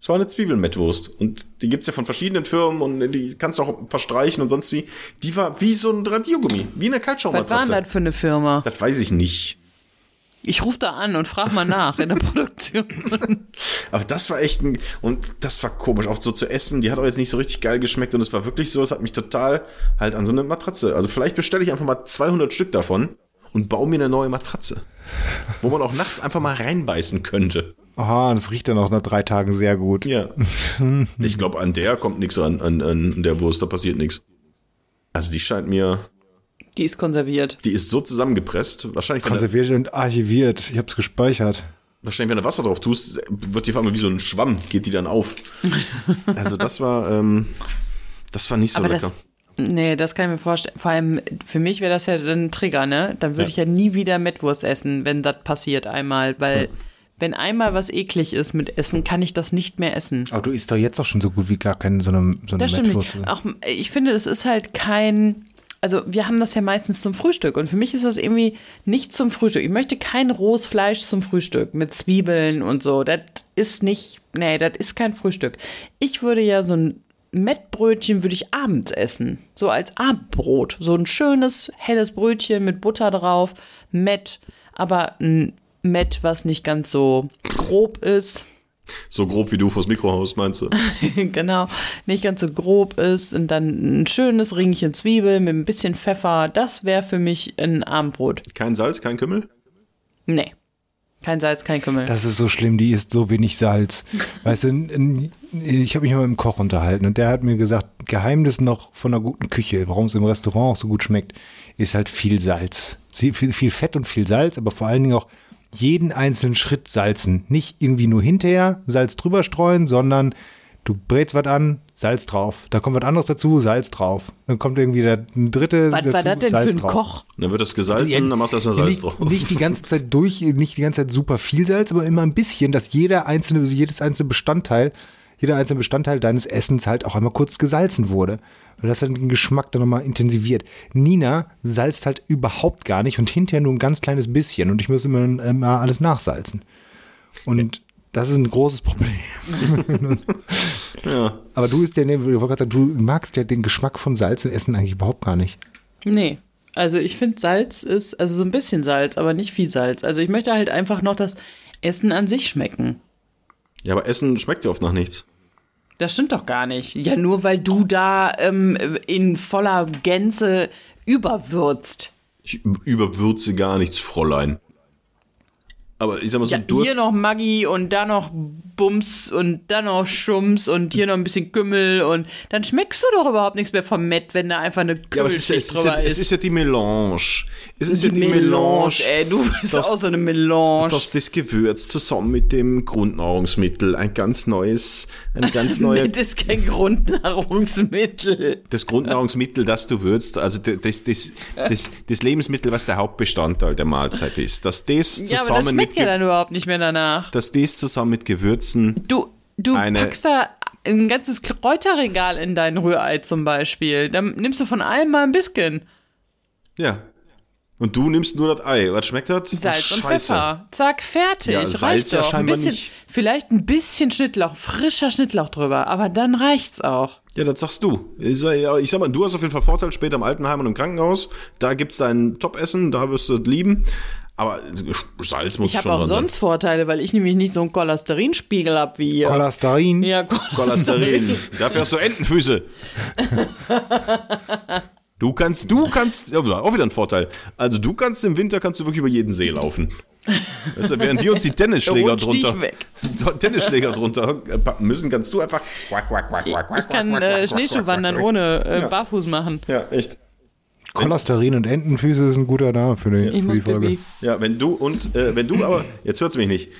Es war eine Zwiebelmettwurst. Und die gibt's ja von verschiedenen Firmen und die kannst du auch verstreichen und sonst wie. Die war wie so ein Radiergummi, wie eine Was war Kaltschaummatratze. denn das für eine Firma? Das weiß ich nicht. Ich rufe da an und frage mal nach in der Produktion. Aber das war echt ein, und das war komisch, auch so zu essen. Die hat auch jetzt nicht so richtig geil geschmeckt und es war wirklich so, es hat mich total halt an so eine Matratze. Also vielleicht bestelle ich einfach mal 200 Stück davon und baue mir eine neue Matratze. Wo man auch nachts einfach mal reinbeißen könnte. Aha, das riecht dann auch nach drei Tagen sehr gut. Ja. Ich glaube, an der kommt nichts an, an, an der Wurst, da passiert nichts. Also die scheint mir, Die ist konserviert. die ist so zusammengepresst. Wahrscheinlich, Konserviert und archiviert. Ich hab's gespeichert. wahrscheinlich, wenn du Wasser drauf tust, wird die auf einmal wie so ein Schwamm, geht die dann auf. Also das war, ähm, das war nicht so Aber lecker. das, nee, das kann ich mir vorstellen. Vor allem für mich wäre das ja dann ein Trigger, ne? Dann würde Ja. ich ja nie wieder Mettwurst essen, wenn das passiert einmal. Weil, wenn einmal was eklig ist mit Essen, kann ich das nicht mehr essen. Aber du isst doch jetzt auch schon so gut wie gar keine so eine, so eine Das stimmt Mettwurst. nicht. Auch, ich finde, es ist halt kein. Also wir haben das ja meistens zum Frühstück und für mich ist das irgendwie nicht zum Frühstück. Ich möchte kein rohes Fleisch zum Frühstück mit Zwiebeln und so. Das ist nicht, nee, das ist kein Frühstück. Ich würde ja so ein Mettbrötchen würde ich abends essen, so als Abendbrot, so ein schönes helles Brötchen mit Butter drauf, Mett, aber ein Mett, was nicht ganz so grob ist, So grob wie du vors Mikro haust, meinst du? genau, nicht ganz so grob ist und dann ein schönes Ringchen Zwiebel mit ein bisschen Pfeffer, das wäre für mich ein Abendbrot. Kein Salz, kein Kümmel? Nee. Kein Salz, kein Kümmel. Das ist so schlimm, die isst so wenig Salz. Weißt du, n- ich habe mich mal mit dem Koch unterhalten und der hat mir gesagt, Geheimnis noch von einer guten Küche, warum es im Restaurant auch so gut schmeckt, ist halt viel Salz. Viel, viel Fett und viel Salz, aber vor allen Dingen auch jeden einzelnen Schritt salzen. Nicht irgendwie nur hinterher Salz drüber streuen, sondern du brätst was an, Salz drauf. Da kommt was anderes dazu, Salz drauf. Dann kommt irgendwie der dritte Was war dazu, das denn Salz für ein drauf. Koch? Dann wird das gesalzen, dann machst du erstmal Salz nicht, drauf. Nicht die ganze Zeit durch, nicht die ganze Zeit super viel Salz, aber immer ein bisschen, dass jeder einzelne, jedes einzelne Bestandteil, jeder einzelne Bestandteil deines Essens halt auch einmal kurz gesalzen wurde. Weil das dann den Geschmack dann nochmal intensiviert. Nina salzt halt überhaupt gar nicht und hinterher nur ein ganz kleines bisschen und ich muss immer, immer alles nachsalzen. Und das ist ein großes Problem. Ja. Aber du sagen, du magst ja den Geschmack von Salz in Essen eigentlich überhaupt gar nicht. Nee. Also ich finde Salz ist, also so ein bisschen Salz, aber nicht viel Salz. Also ich möchte halt einfach noch das Essen an sich schmecken. ja, aber Essen schmeckt ja oft nach nichts. Das stimmt doch gar nicht. Ja, nur weil du da ähm, in voller Gänze überwürzt. Ich überwürze gar nichts, Fräulein. Aber ich sag mal so, Ja, du hier noch Maggi und da noch Bums und dann noch Schums und hier noch ein bisschen Kümmel und dann schmeckst du doch überhaupt nichts mehr vom Mett, wenn da einfach eine ja, aber es ist, ja, es, ist ja, es ist ja die Melange. Es ist ja die Melange. ey, du bist das- auch so eine Melange. dass das Gewürz zusammen mit dem Grundnahrungsmittel ein ganz neues, ein ganz neuer, Mett ist kein Grundnahrungsmittel. das Grundnahrungsmittel, das du würzt, also das, das, das, das Lebensmittel, was der Hauptbestandteil der Mahlzeit ist, dass das Ja, zusammen mit, schmeckt ja dann überhaupt nicht mehr danach. das zusammen mit Gewürzen, Du, du packst da ein ganzes Kräuterregal in dein Rührei zum Beispiel. Dann nimmst du von allem mal ein bisschen. ja. Und du nimmst nur das Ei. Was schmeckt das? Salz und Scheiße. Pfeffer. Zack, fertig. Ja, reicht Salz ja doch. scheinbar ein bisschen, nicht. Vielleicht ein bisschen Schnittlauch, frischer Schnittlauch drüber, aber dann reicht's auch. Ja, das sagst du. Ich sag, ja, ich sag mal, du hast auf jeden Fall Vorteil später im Altenheim und im Krankenhaus. Da gibt's dein Top-Essen, da wirst du es lieben. Aber Salz muss Ich habe schon auch dran sonst Vorteile, weil ich nämlich nicht so einen Cholesterinspiegel hab wie ihr. Cholesterin. ja, sein. Cholesterin. Dafür hast du Entenfüße. Du kannst, du kannst, ja, auch wieder ein Vorteil. Also du kannst im Winter kannst du wirklich über jeden See laufen. Weißt du, während wir uns die Tennisschläger drunter. Tennisschläger drunter packen müssen, kannst du einfach quack, quack, quack, quack, quack, Ich kann äh, Schneeschuhwandern quack, ohne äh, Ja. Barfuß machen. Ja, echt. Cholesterin und Entenfüße ist ein guter Name für die, Ich für die Folge. Baby. Ja, wenn du und äh, wenn du aber jetzt hört's mich nicht,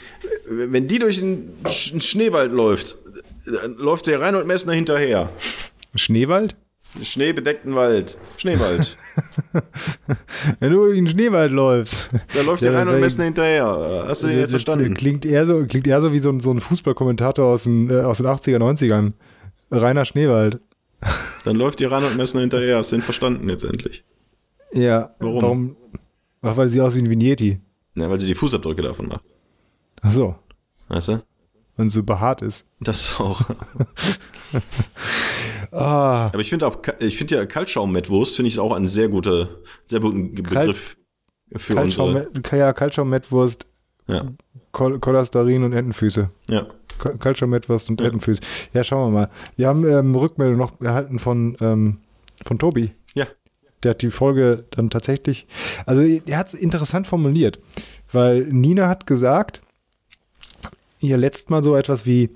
wenn die durch einen Sch einen Schneewald läuft, dann läuft der Reinhold Messner hinterher. Schneewald? Schneebedeckten Wald, Schneewald. Wenn du durch den Schneewald läufst. Da läuft der das Reinhold wär- Messner hinterher. Hast du den jetzt verstanden? Klingt eher so, klingt eher so wie so ein, so ein Fußballkommentator aus den, äh, aus den 80er, 90ern. Rainer Schneewald. Dann läuft die Reinhold Messner hinterher. Hast du den verstanden jetzt endlich? Ja. Warum? Ach, weil sie aussieht wie ein Yeti. Ja, weil sie die Fußabdrücke davon macht. Ach so. Weißt du? Und so behaart ist. Das auch. Ah, Aber ich finde auch, ich finde ja Kaltschaum-Mettwurst finde ich auch ein sehr guter, sehr guten Begriff für Kaltschaum, unsere. ja, Kaltschaum, Mettwurst, Ja, Chol Cholesterin und Entenfüße. ja. Ka- Kaltschaum, Mettwurst und Entenfüße. Ja, schauen wir mal. Wir haben ähm, Rückmeldung noch erhalten von, ähm, von Tobi. Ja. Der hat die Folge dann tatsächlich, also er hat es interessant formuliert, weil Nina hat gesagt, ihr letzt Mal so etwas wie,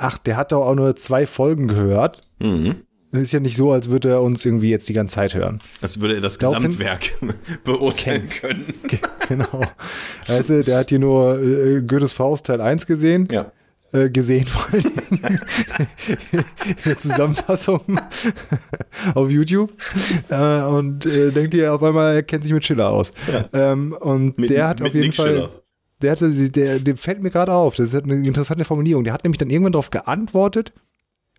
ach, der hat doch auch nur zwei Folgen gehört. Mhm. Es ist ja nicht so, als würde er uns irgendwie jetzt die ganze Zeit hören. Als würde er das Daraufhin- Gesamtwerk beurteilen können. genau. Weißt du, der hat hier nur äh, Goethes Faust Teil 1 gesehen. Ja. Äh, gesehen vor der Zusammenfassung auf YouTube. Äh, und äh, denkt ihr auf einmal, er kennt sich mit Schiller aus. Ähm, und Mit, der hat auf jeden Nick Fall. Schiller. Der hatte, der, der fällt mir gerade auf. Das ist eine interessante Formulierung. Der hat nämlich dann irgendwann darauf geantwortet,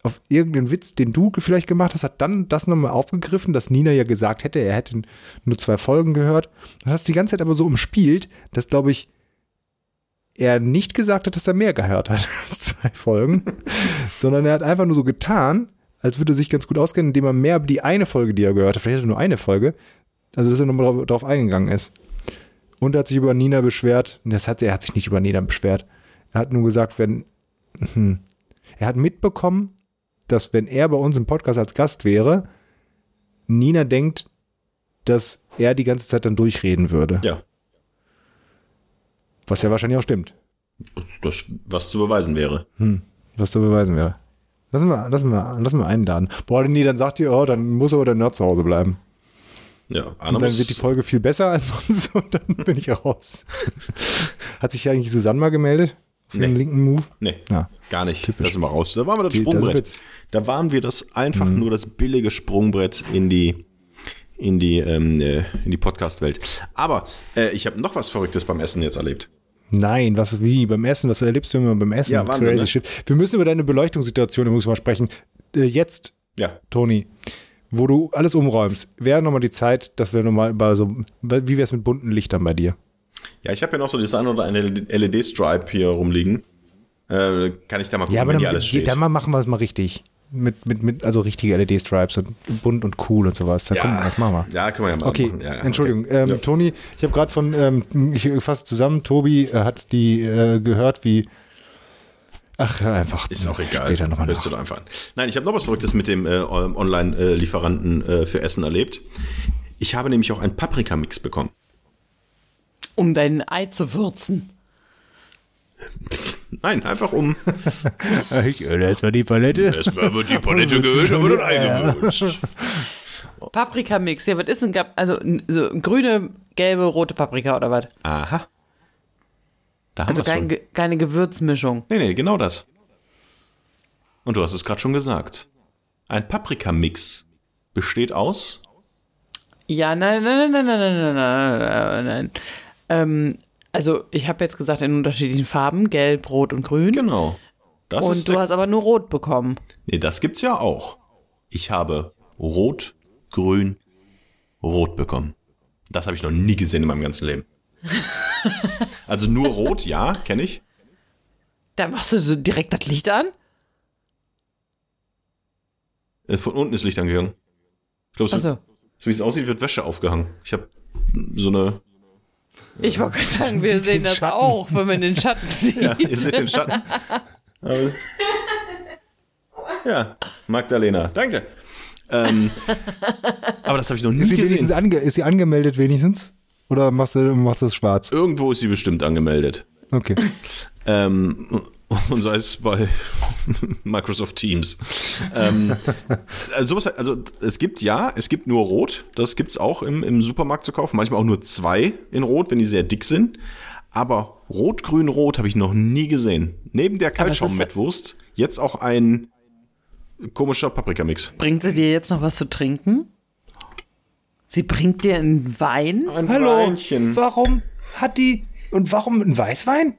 auf irgendeinen Witz, den du vielleicht gemacht hast, hat dann das nochmal aufgegriffen, dass Nina ja gesagt hätte, er hätte nur zwei Folgen gehört. Dann hast du die ganze Zeit aber so umspielt, dass, glaube ich, er nicht gesagt hat, dass er mehr gehört hat als zwei Folgen, sondern er hat einfach nur so getan, als würde er sich ganz gut auskennen, indem er mehr über die eine Folge, die er gehört hat, vielleicht hat er nur eine Folge, also dass er nochmal drauf eingegangen ist. Und er hat sich über Nina beschwert. Das hat, er hat sich nicht über Nina beschwert. Er hat nur gesagt, wenn, hm, er hat mitbekommen, dass wenn er bei uns im Podcast als Gast wäre, Nina denkt, dass er die ganze Zeit dann durchreden würde. Ja, Was ja wahrscheinlich auch stimmt. das, was zu beweisen wäre. Hm, was zu beweisen wäre. Lassen wir, lassen wir, lassen wir einladen. Boah, nee, dann sagt ihr, oh, dann muss aber der Nerd zu Hause bleiben. Ja, Anna Und dann wird die Folge viel besser als sonst und dann bin ich raus. Hat sich eigentlich Susanne mal gemeldet? Für Nee. den linken Move? Nee, Ja. gar nicht. Typisch. Da sind wir raus. Da waren wir das Die- das Sprungbrett. wird's. Da waren wir das einfach nur das billige Sprungbrett in die in die ähm, äh, in die Podcast-Welt. Aber äh, ich habe noch was Verrücktes beim Essen jetzt erlebt. Nein, was wie beim Essen? Was erlebst du immer beim Essen? Ja, Wahnsinn, Crazy ne? shit. Wir müssen über deine Beleuchtungssituation übrigens mal sprechen. Äh, jetzt, Ja, Toni, wo du alles umräumst, wäre nochmal die Zeit, dass wir nochmal über so, wie wäre es mit bunten Lichtern bei dir? ja, ich habe ja noch so das eine oder eine LED-Stripe hier rumliegen. Äh, kann ich da mal gucken, Ja, aber wenn dann, hier alles steht. dann mal machen wir es mal richtig. Mit, mit, mit, also richtige LED-Stripes und bunt und cool und sowas. Da komm, das machen wir. Ja, können wir ja mal Okay, machen. Ja, ja, Entschuldigung. okay. Ähm, Ja. Toni, ich habe gerade von, ähm, ich fasse zusammen, Tobi äh, hat die äh, gehört, wie. Ach, hör einfach. Ist auch egal. Später nochmal Hörst du nach. da einfach an. Nein, ich habe noch was Verrücktes mit dem äh, Online-Lieferanten äh, für Essen erlebt. Ich habe nämlich auch einen Paprikamix bekommen. Um dein Ei zu würzen. Nein, einfach um. Ich, äh, da ist mal die Palette. Erstmal wird die Palette gehört, aber dann eingewünscht. Paprikamix. Ja, was ist denn? Also so grüne, gelbe, rote Paprika oder was? Aha. Da haben Also kein, schon. Keine Gewürzmischung. Nee, nee, genau das. Und du hast es gerade schon gesagt. Ein Paprikamix besteht aus. Ja, nein, nein, nein, nein, nein, nein, nein, nein, nein. Ähm, also ich habe jetzt gesagt in unterschiedlichen Farben, gelb, rot und grün. Genau. Das Und du hast aber nur rot bekommen. Nee, das gibt's ja auch. Ich habe rot, grün, rot bekommen. Das habe ich noch nie gesehen in meinem ganzen Leben. also nur rot, ja, kenne ich. Da machst du so direkt das Licht an. Äh, Von unten ist Licht angegangen. Ich glaube, so, Also, so wie es aussieht, wird Wäsche aufgehangen. Ich habe so eine. ich wollte gerade sagen, wir sehen das Schatten. auch, wenn man den Schatten sieht. Ja, ihr seht den Schatten. Aber- ja, Magdalena, danke. Ähm, aber das habe ich noch nie Ist gesehen. ange ist sie angemeldet wenigstens? Oder machst du, machst du es schwarz? Irgendwo ist sie bestimmt angemeldet. Okay. Ähm, und sei es bei Microsoft Teams. Ähm, also, sowas, also es gibt ja, es gibt nur Rot, das gibt's auch im, im Supermarkt zu kaufen, manchmal auch nur zwei in Rot, wenn die sehr dick sind. Aber Rot, Grün, Rot habe ich noch nie gesehen. Neben der es Kaltschaummettwurst jetzt auch ein komischer Paprikamix. Bringt sie dir jetzt noch was zu trinken? Sie bringt dir einen Wein? Ein Hallo, Weinchen. warum hat die, und warum ein Weißwein?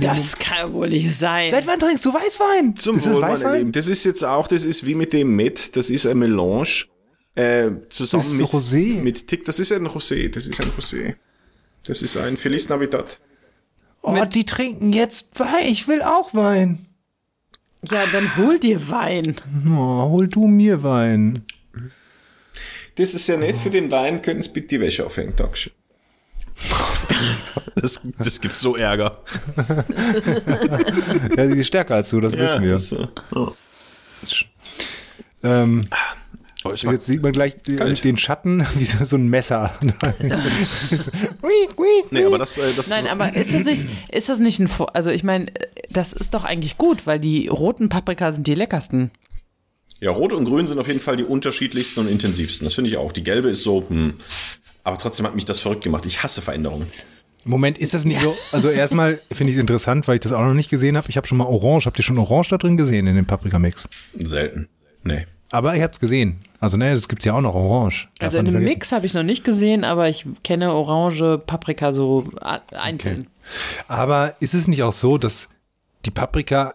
Das kann wohl nicht sein. Seit wann trinkst du Weißwein? Zum ist das Wohl, meine Weißwein? Lieben. Das ist jetzt auch, das ist wie mit dem Met, das ist ein Melange. Äh, zusammen Das ist mit, Rosé. mit Tick, das ist ein Rosé, das ist ein Rosé. Das ist ein Feliz Navidad. Oh, die trinken jetzt Wein. Ich will auch Wein. Ja, dann hol dir Wein. Oh, hol du mir Wein. Das ist ja nett für den Wein, können Sie bitte die Wäsche aufhängen, Dankeschön. Das, das gibt so Ärger. Ja, sie ist stärker als du, das wissen wir. das, äh, oh. ähm, Oh, jetzt sieht man gleich die- Kalt. den Schatten wie so, so ein Messer. nee, aber das, äh, das Nein, aber ist das nicht, ist das nicht ein, Vor- also ich meine, das ist doch eigentlich gut, weil die roten Paprika sind die leckersten. Ja, Rot und Grün sind auf jeden Fall die unterschiedlichsten und intensivsten. Das finde ich auch. Die gelbe ist so, hm. Aber trotzdem hat mich das verrückt gemacht. Ich hasse Veränderungen. Moment, ist das nicht so? Also erstmal finde ich es interessant, weil ich das auch noch nicht gesehen habe. Ich habe schon mal Orange. Habt ihr schon Orange da drin gesehen in dem Paprikamix? Selten. Nee. Aber ich habe es gesehen. Also ne, das gibt's ja auch noch Orange. Darf Also in einem. Mix habe ich noch nicht gesehen, aber ich kenne orange Paprika so einzeln. Aber ist es nicht auch so, dass die Paprika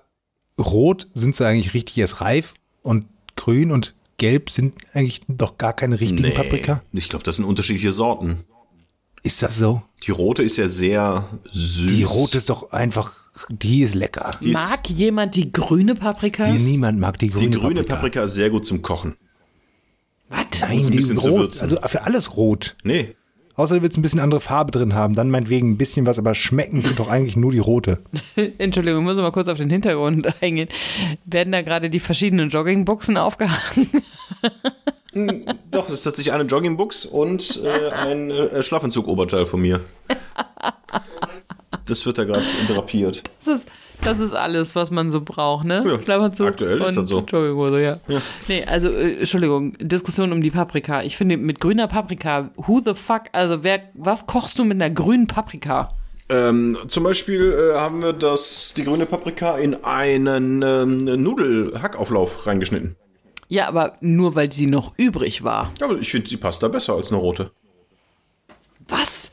rot sind sie eigentlich richtig erst reif und grün und gelb sind eigentlich doch gar keine richtigen Paprika. Ich glaube, das sind unterschiedliche Sorten. Ist das so? Die rote ist ja sehr süß. Die rote ist doch einfach, die ist lecker. Die ist- Mag jemand die grüne Paprika? Die niemand mag die grüne, Die grüne Paprika. ist sehr gut zum Kochen. Was? Nein, die bisschen zu rot. würzen. Also für alles rot. Nee. Außer du willst ein bisschen andere Farbe drin haben. Dann meinetwegen ein bisschen was, aber schmecken tut doch eigentlich nur die rote. Entschuldigung, ich muss mal kurz auf den Hintergrund eingehen. Werden da gerade die verschiedenen Joggingbuchsen aufgehangen? Doch, das ist tatsächlich eine Joggingbuchs und äh, ein äh, Schlafanzug-Oberteil von mir. Das wird da gerade drapiert. Das ist, das ist alles, was man so braucht, ne? Ja, Schlafanzug aktuell ist das so. Jogginghose, ja. Ja. Nee, also, äh, Entschuldigung, Diskussion um die Paprika. Ich finde, mit grüner Paprika, who the fuck, also wer, was kochst du mit einer grünen Paprika? Ähm, zum Beispiel äh, haben wir das, die grüne Paprika in einen ähm, Nudelhackauflauf reingeschnitten. Ja, aber nur weil sie noch übrig war. Ja, aber ich finde, sie passt da besser als eine rote. Was?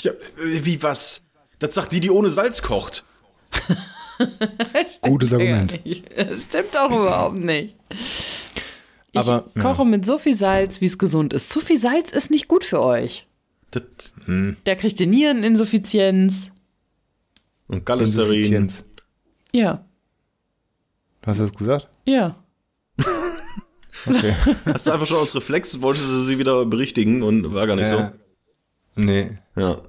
Ja, äh, wie was? Das sagt die, die ohne Salz kocht. Gutes Ja, Argument. Das stimmt auch überhaupt nicht. Ich Aber, ja. koche mit so viel Salz, wie es gesund ist. Zu viel Salz ist nicht gut für euch. Das, Da kriegt ihr Niereninsuffizienz. und Cholesterin. Ja, Hast du das gesagt? ja. Okay. Hast du einfach schon aus Reflex, wolltest du sie wieder berichtigen und war gar nicht Ja. Nee. so. Ja.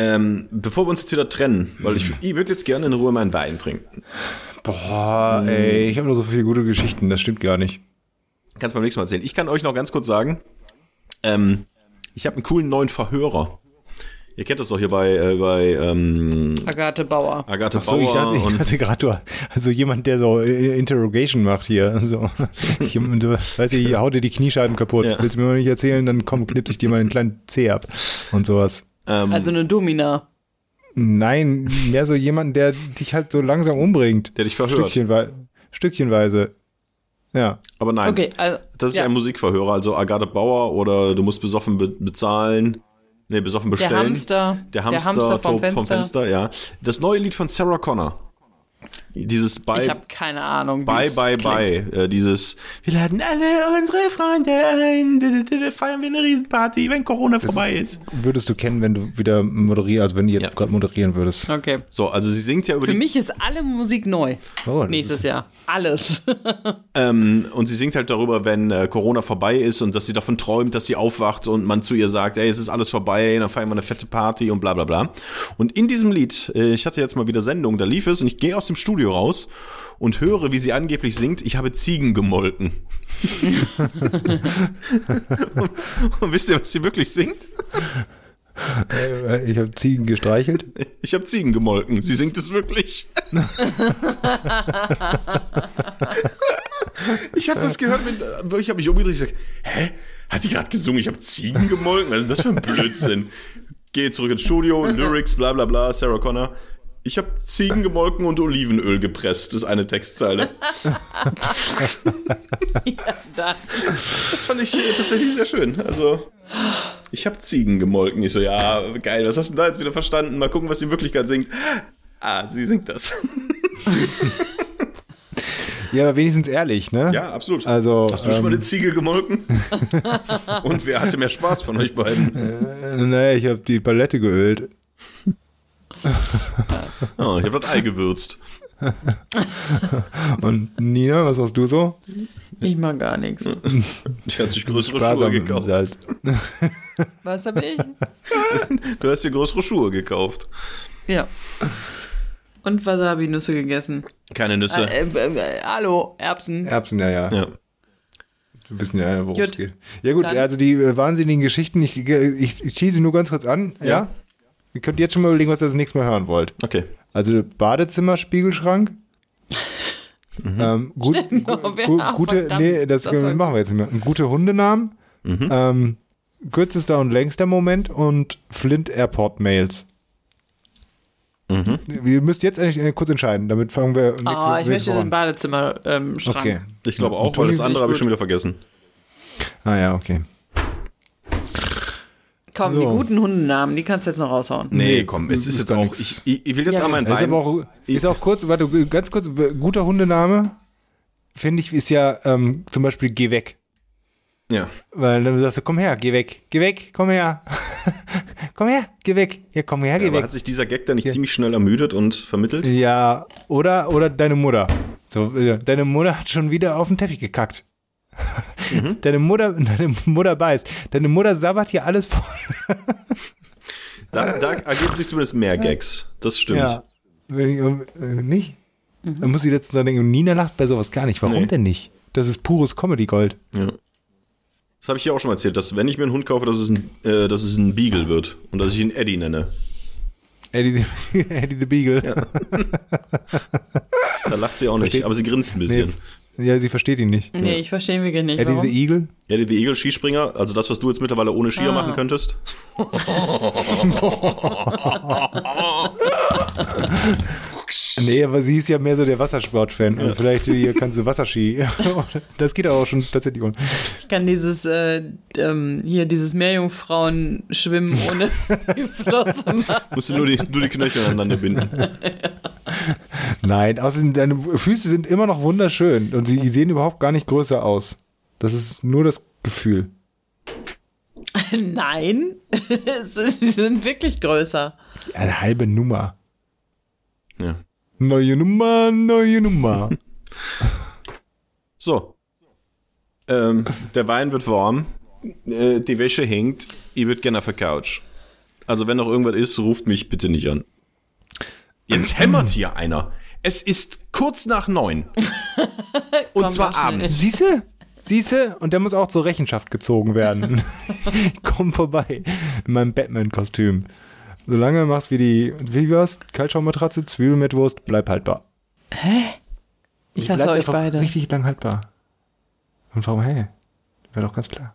Ähm, bevor wir uns jetzt wieder trennen, weil ich, ich würde jetzt gerne in Ruhe meinen Wein trinken. Boah, ey, ich habe nur so viele gute Geschichten, das stimmt gar nicht. Kannst beim nächsten Mal erzählen. Ich kann euch noch ganz kurz sagen, ähm, ich habe einen coolen neuen Verhörer. Ihr kennt das doch hier bei, äh, bei ähm, Agathe Bauer. Agathe Ach so, ich Bauer hatte, ich und hatte gerade also jemand, der so äh, Interrogation macht hier. Also, ich, du weißt ich hau dir die Kniescheiben kaputt. Ja. Willst du mir mal nicht erzählen, dann komm, knips ich dir mal einen kleinen Zeh ab und sowas. Ähm, Also eine Domina. Nein, mehr so jemand, der dich halt so langsam umbringt. der dich verhört. Stückchenwe Stückchenweise. Ja. Aber nein, Okay, also. das ist ja. ein Musikverhörer, also Agathe Bauer oder du musst besoffen be bezahlen. Nee, besoffen Der bestellen. Hamster. Der Hamster, vom, vom, Fenster. vom Fenster, ja. Das neue Lied von Sarah Connor. Dieses Bye, Ich habe keine Ahnung. Bye, Bye, klingt. Bye. Äh, dieses, wir laden alle unsere Freunde ein, feiern wir eine Riesenparty, wenn Corona vorbei ist. Würdest du kennen, wenn du wieder moderieren, also wenn du jetzt Ja. gerade moderieren würdest. Okay. So, also sie singt ja über Für die, mich ist alle Musik neu. Oh, das Nächstes ist- Jahr. Alles. ähm, und sie singt halt darüber, wenn äh, Corona vorbei ist und dass sie davon träumt, dass sie aufwacht und man zu ihr sagt, ey, es ist alles vorbei, dann feiern wir eine fette Party und bla bla bla. Und in diesem Lied, äh, ich hatte jetzt mal wieder Sendung, da lief es und ich gehe aus dem Studio raus und höre, wie sie angeblich singt, ich habe Ziegen gemolken. und, und wisst ihr, was sie wirklich singt? Äh, Ich habe Ziegen gestreichelt. Ich habe Ziegen gemolken. Sie singt es wirklich. ich habe das gehört, mit, ich habe mich umgedreht und gesagt, hä? Hat die gerade gesungen, ich habe Ziegen gemolken? Was ist das für ein Blödsinn? Gehe zurück ins Studio, Lyrics, bla bla bla, Sarah Connor. Ich habe Ziegen gemolken und Olivenöl gepresst, ist eine Textzeile. Da. Das fand ich äh, tatsächlich sehr schön. Also, ich habe Ziegen gemolken. Ich so, ja, geil, was hast du denn da jetzt wieder verstanden? Mal gucken, was sie in Wirklichkeit singt. Ah, sie singt das. Ja, aber wenigstens ehrlich, ne? Ja, absolut. Also, Hast du schon mal ähm, eine Ziege gemolken? Und wer hatte mehr Spaß von euch beiden? Äh, naja, ich habe die Palette geölt. Oh, ich habe das Ei gewürzt. Und Nina, was hast du so? Ich mag gar nichts. Die hat sich größere Schuhe Sparsam dem gekauft. Salz. Was hab ich? Du hast dir größere Schuhe gekauft. Ja. Und Wasabi-Nüsse gegessen. Keine Nüsse. Äh, äh, äh, hallo, Erbsen. Erbsen, ja, ja. Ja. Wir wissen ja, worum es Gut. geht. Ja gut, Dann- also die äh, wahnsinnigen Geschichten, ich, ich, ich schieße sie nur ganz kurz an, ja? Ja. Ihr könnt jetzt schon mal überlegen, was ihr das nächste Mal hören wollt. Okay. Also Badezimmer, Spiegelschrank. Ähm, gut, Stimmt, gu wir gu gute, nee, das, das machen wir jetzt nicht mehr. Gute Hundenamen, ähm, kürzester und längster Moment und Flint Airport Mails. Mhm. Ihr müsst jetzt eigentlich äh, kurz entscheiden, damit fangen wir nächste, Ah, ich möchte den an. Badezimmer-Schrank. Okay. Ich glaube auch, weil das andere habe ich schon wieder vergessen. Ah ja, okay. Komm, So. die guten Hundennamen, die kannst du jetzt noch raushauen. Nee, komm, es ist ist jetzt auch. Ich, ich, will jetzt Ja, einmal ein ist Bein. aber auch, ist auch kurz, warte, ganz kurz, guter Hundename, finde ich, ist ja ähm, zum Beispiel Geh weg. Ja. Weil dann sagst du, komm her, geh weg, geh weg, komm her. komm her, geh weg. Ja, komm her, geh Aber weg. hat sich dieser Gag dann nicht Ja. ziemlich schnell ermüdet und vermittelt? Ja, oder, oder deine Mutter. So, äh, deine Mutter hat schon wieder auf den Teppich gekackt. Mhm. Deine Mutter, deine Mutter beißt. Deine Mutter sabbert hier alles voll. Da, da ergeben sich zumindest mehr Gags. Das stimmt. Ja. Wenn ich, äh, nicht? Dann muss ich letztens dran denken, Nina lacht bei sowas gar nicht. Warum Nee. denn nicht? Das ist pures Comedy-Gold. Ja. Das habe ich hier auch schon mal erzählt, dass wenn ich mir einen Hund kaufe, dass es ein, äh, dass es ein Beagle wird und dass ich ihn Eddie nenne. Eddie, the- Eddie the Beagle. Ja. Da lacht sie auch nicht, Versteht- aber sie grinst ein Nee, bisschen. Ja, sie versteht ihn nicht. Nee, ich verstehe ihn wirklich nicht. Eddie Warum? the Eagle? Eddie the Eagle Skispringer, also das, was du jetzt mittlerweile ohne Skier Ah. machen könntest. Nee, aber sie ist ja mehr so der Wassersport-Fan. Also vielleicht hier kannst du Wasserski. das geht aber auch schon tatsächlich um. Ich kann dieses, äh, ähm, hier, dieses Meerjungfrauen schwimmen ohne die Flosse machen. Musst du nur die, nur die Knöchel aneinander binden. Nein, außerdem, deine Füße sind immer noch wunderschön und sie sehen überhaupt gar nicht größer aus. Das ist nur das Gefühl. Nein, sie sind wirklich größer. Eine halbe Nummer. Ja. Neue Nummer, neue Nummer. So. Ähm, der Wein wird warm. Äh, die Wäsche hängt. Ich würde gerne auf der Couch. Also, wenn noch irgendwas ist, ruft mich bitte nicht an. Jetzt hämmert hier einer. Es ist kurz nach neun. Und Komm, zwar abends. Siehste? Siehste? Und der muss auch zur Rechenschaft gezogen werden. Komm vorbei. In meinem Batman-Kostüm. Solange machst wie die, wie war's? Kaltschaummatratze, Zwiebel mit Wurst, bleib haltbar. Ich Die hasse euch beide. richtig lang haltbar. Und warum, hä? Wäre doch ganz klar.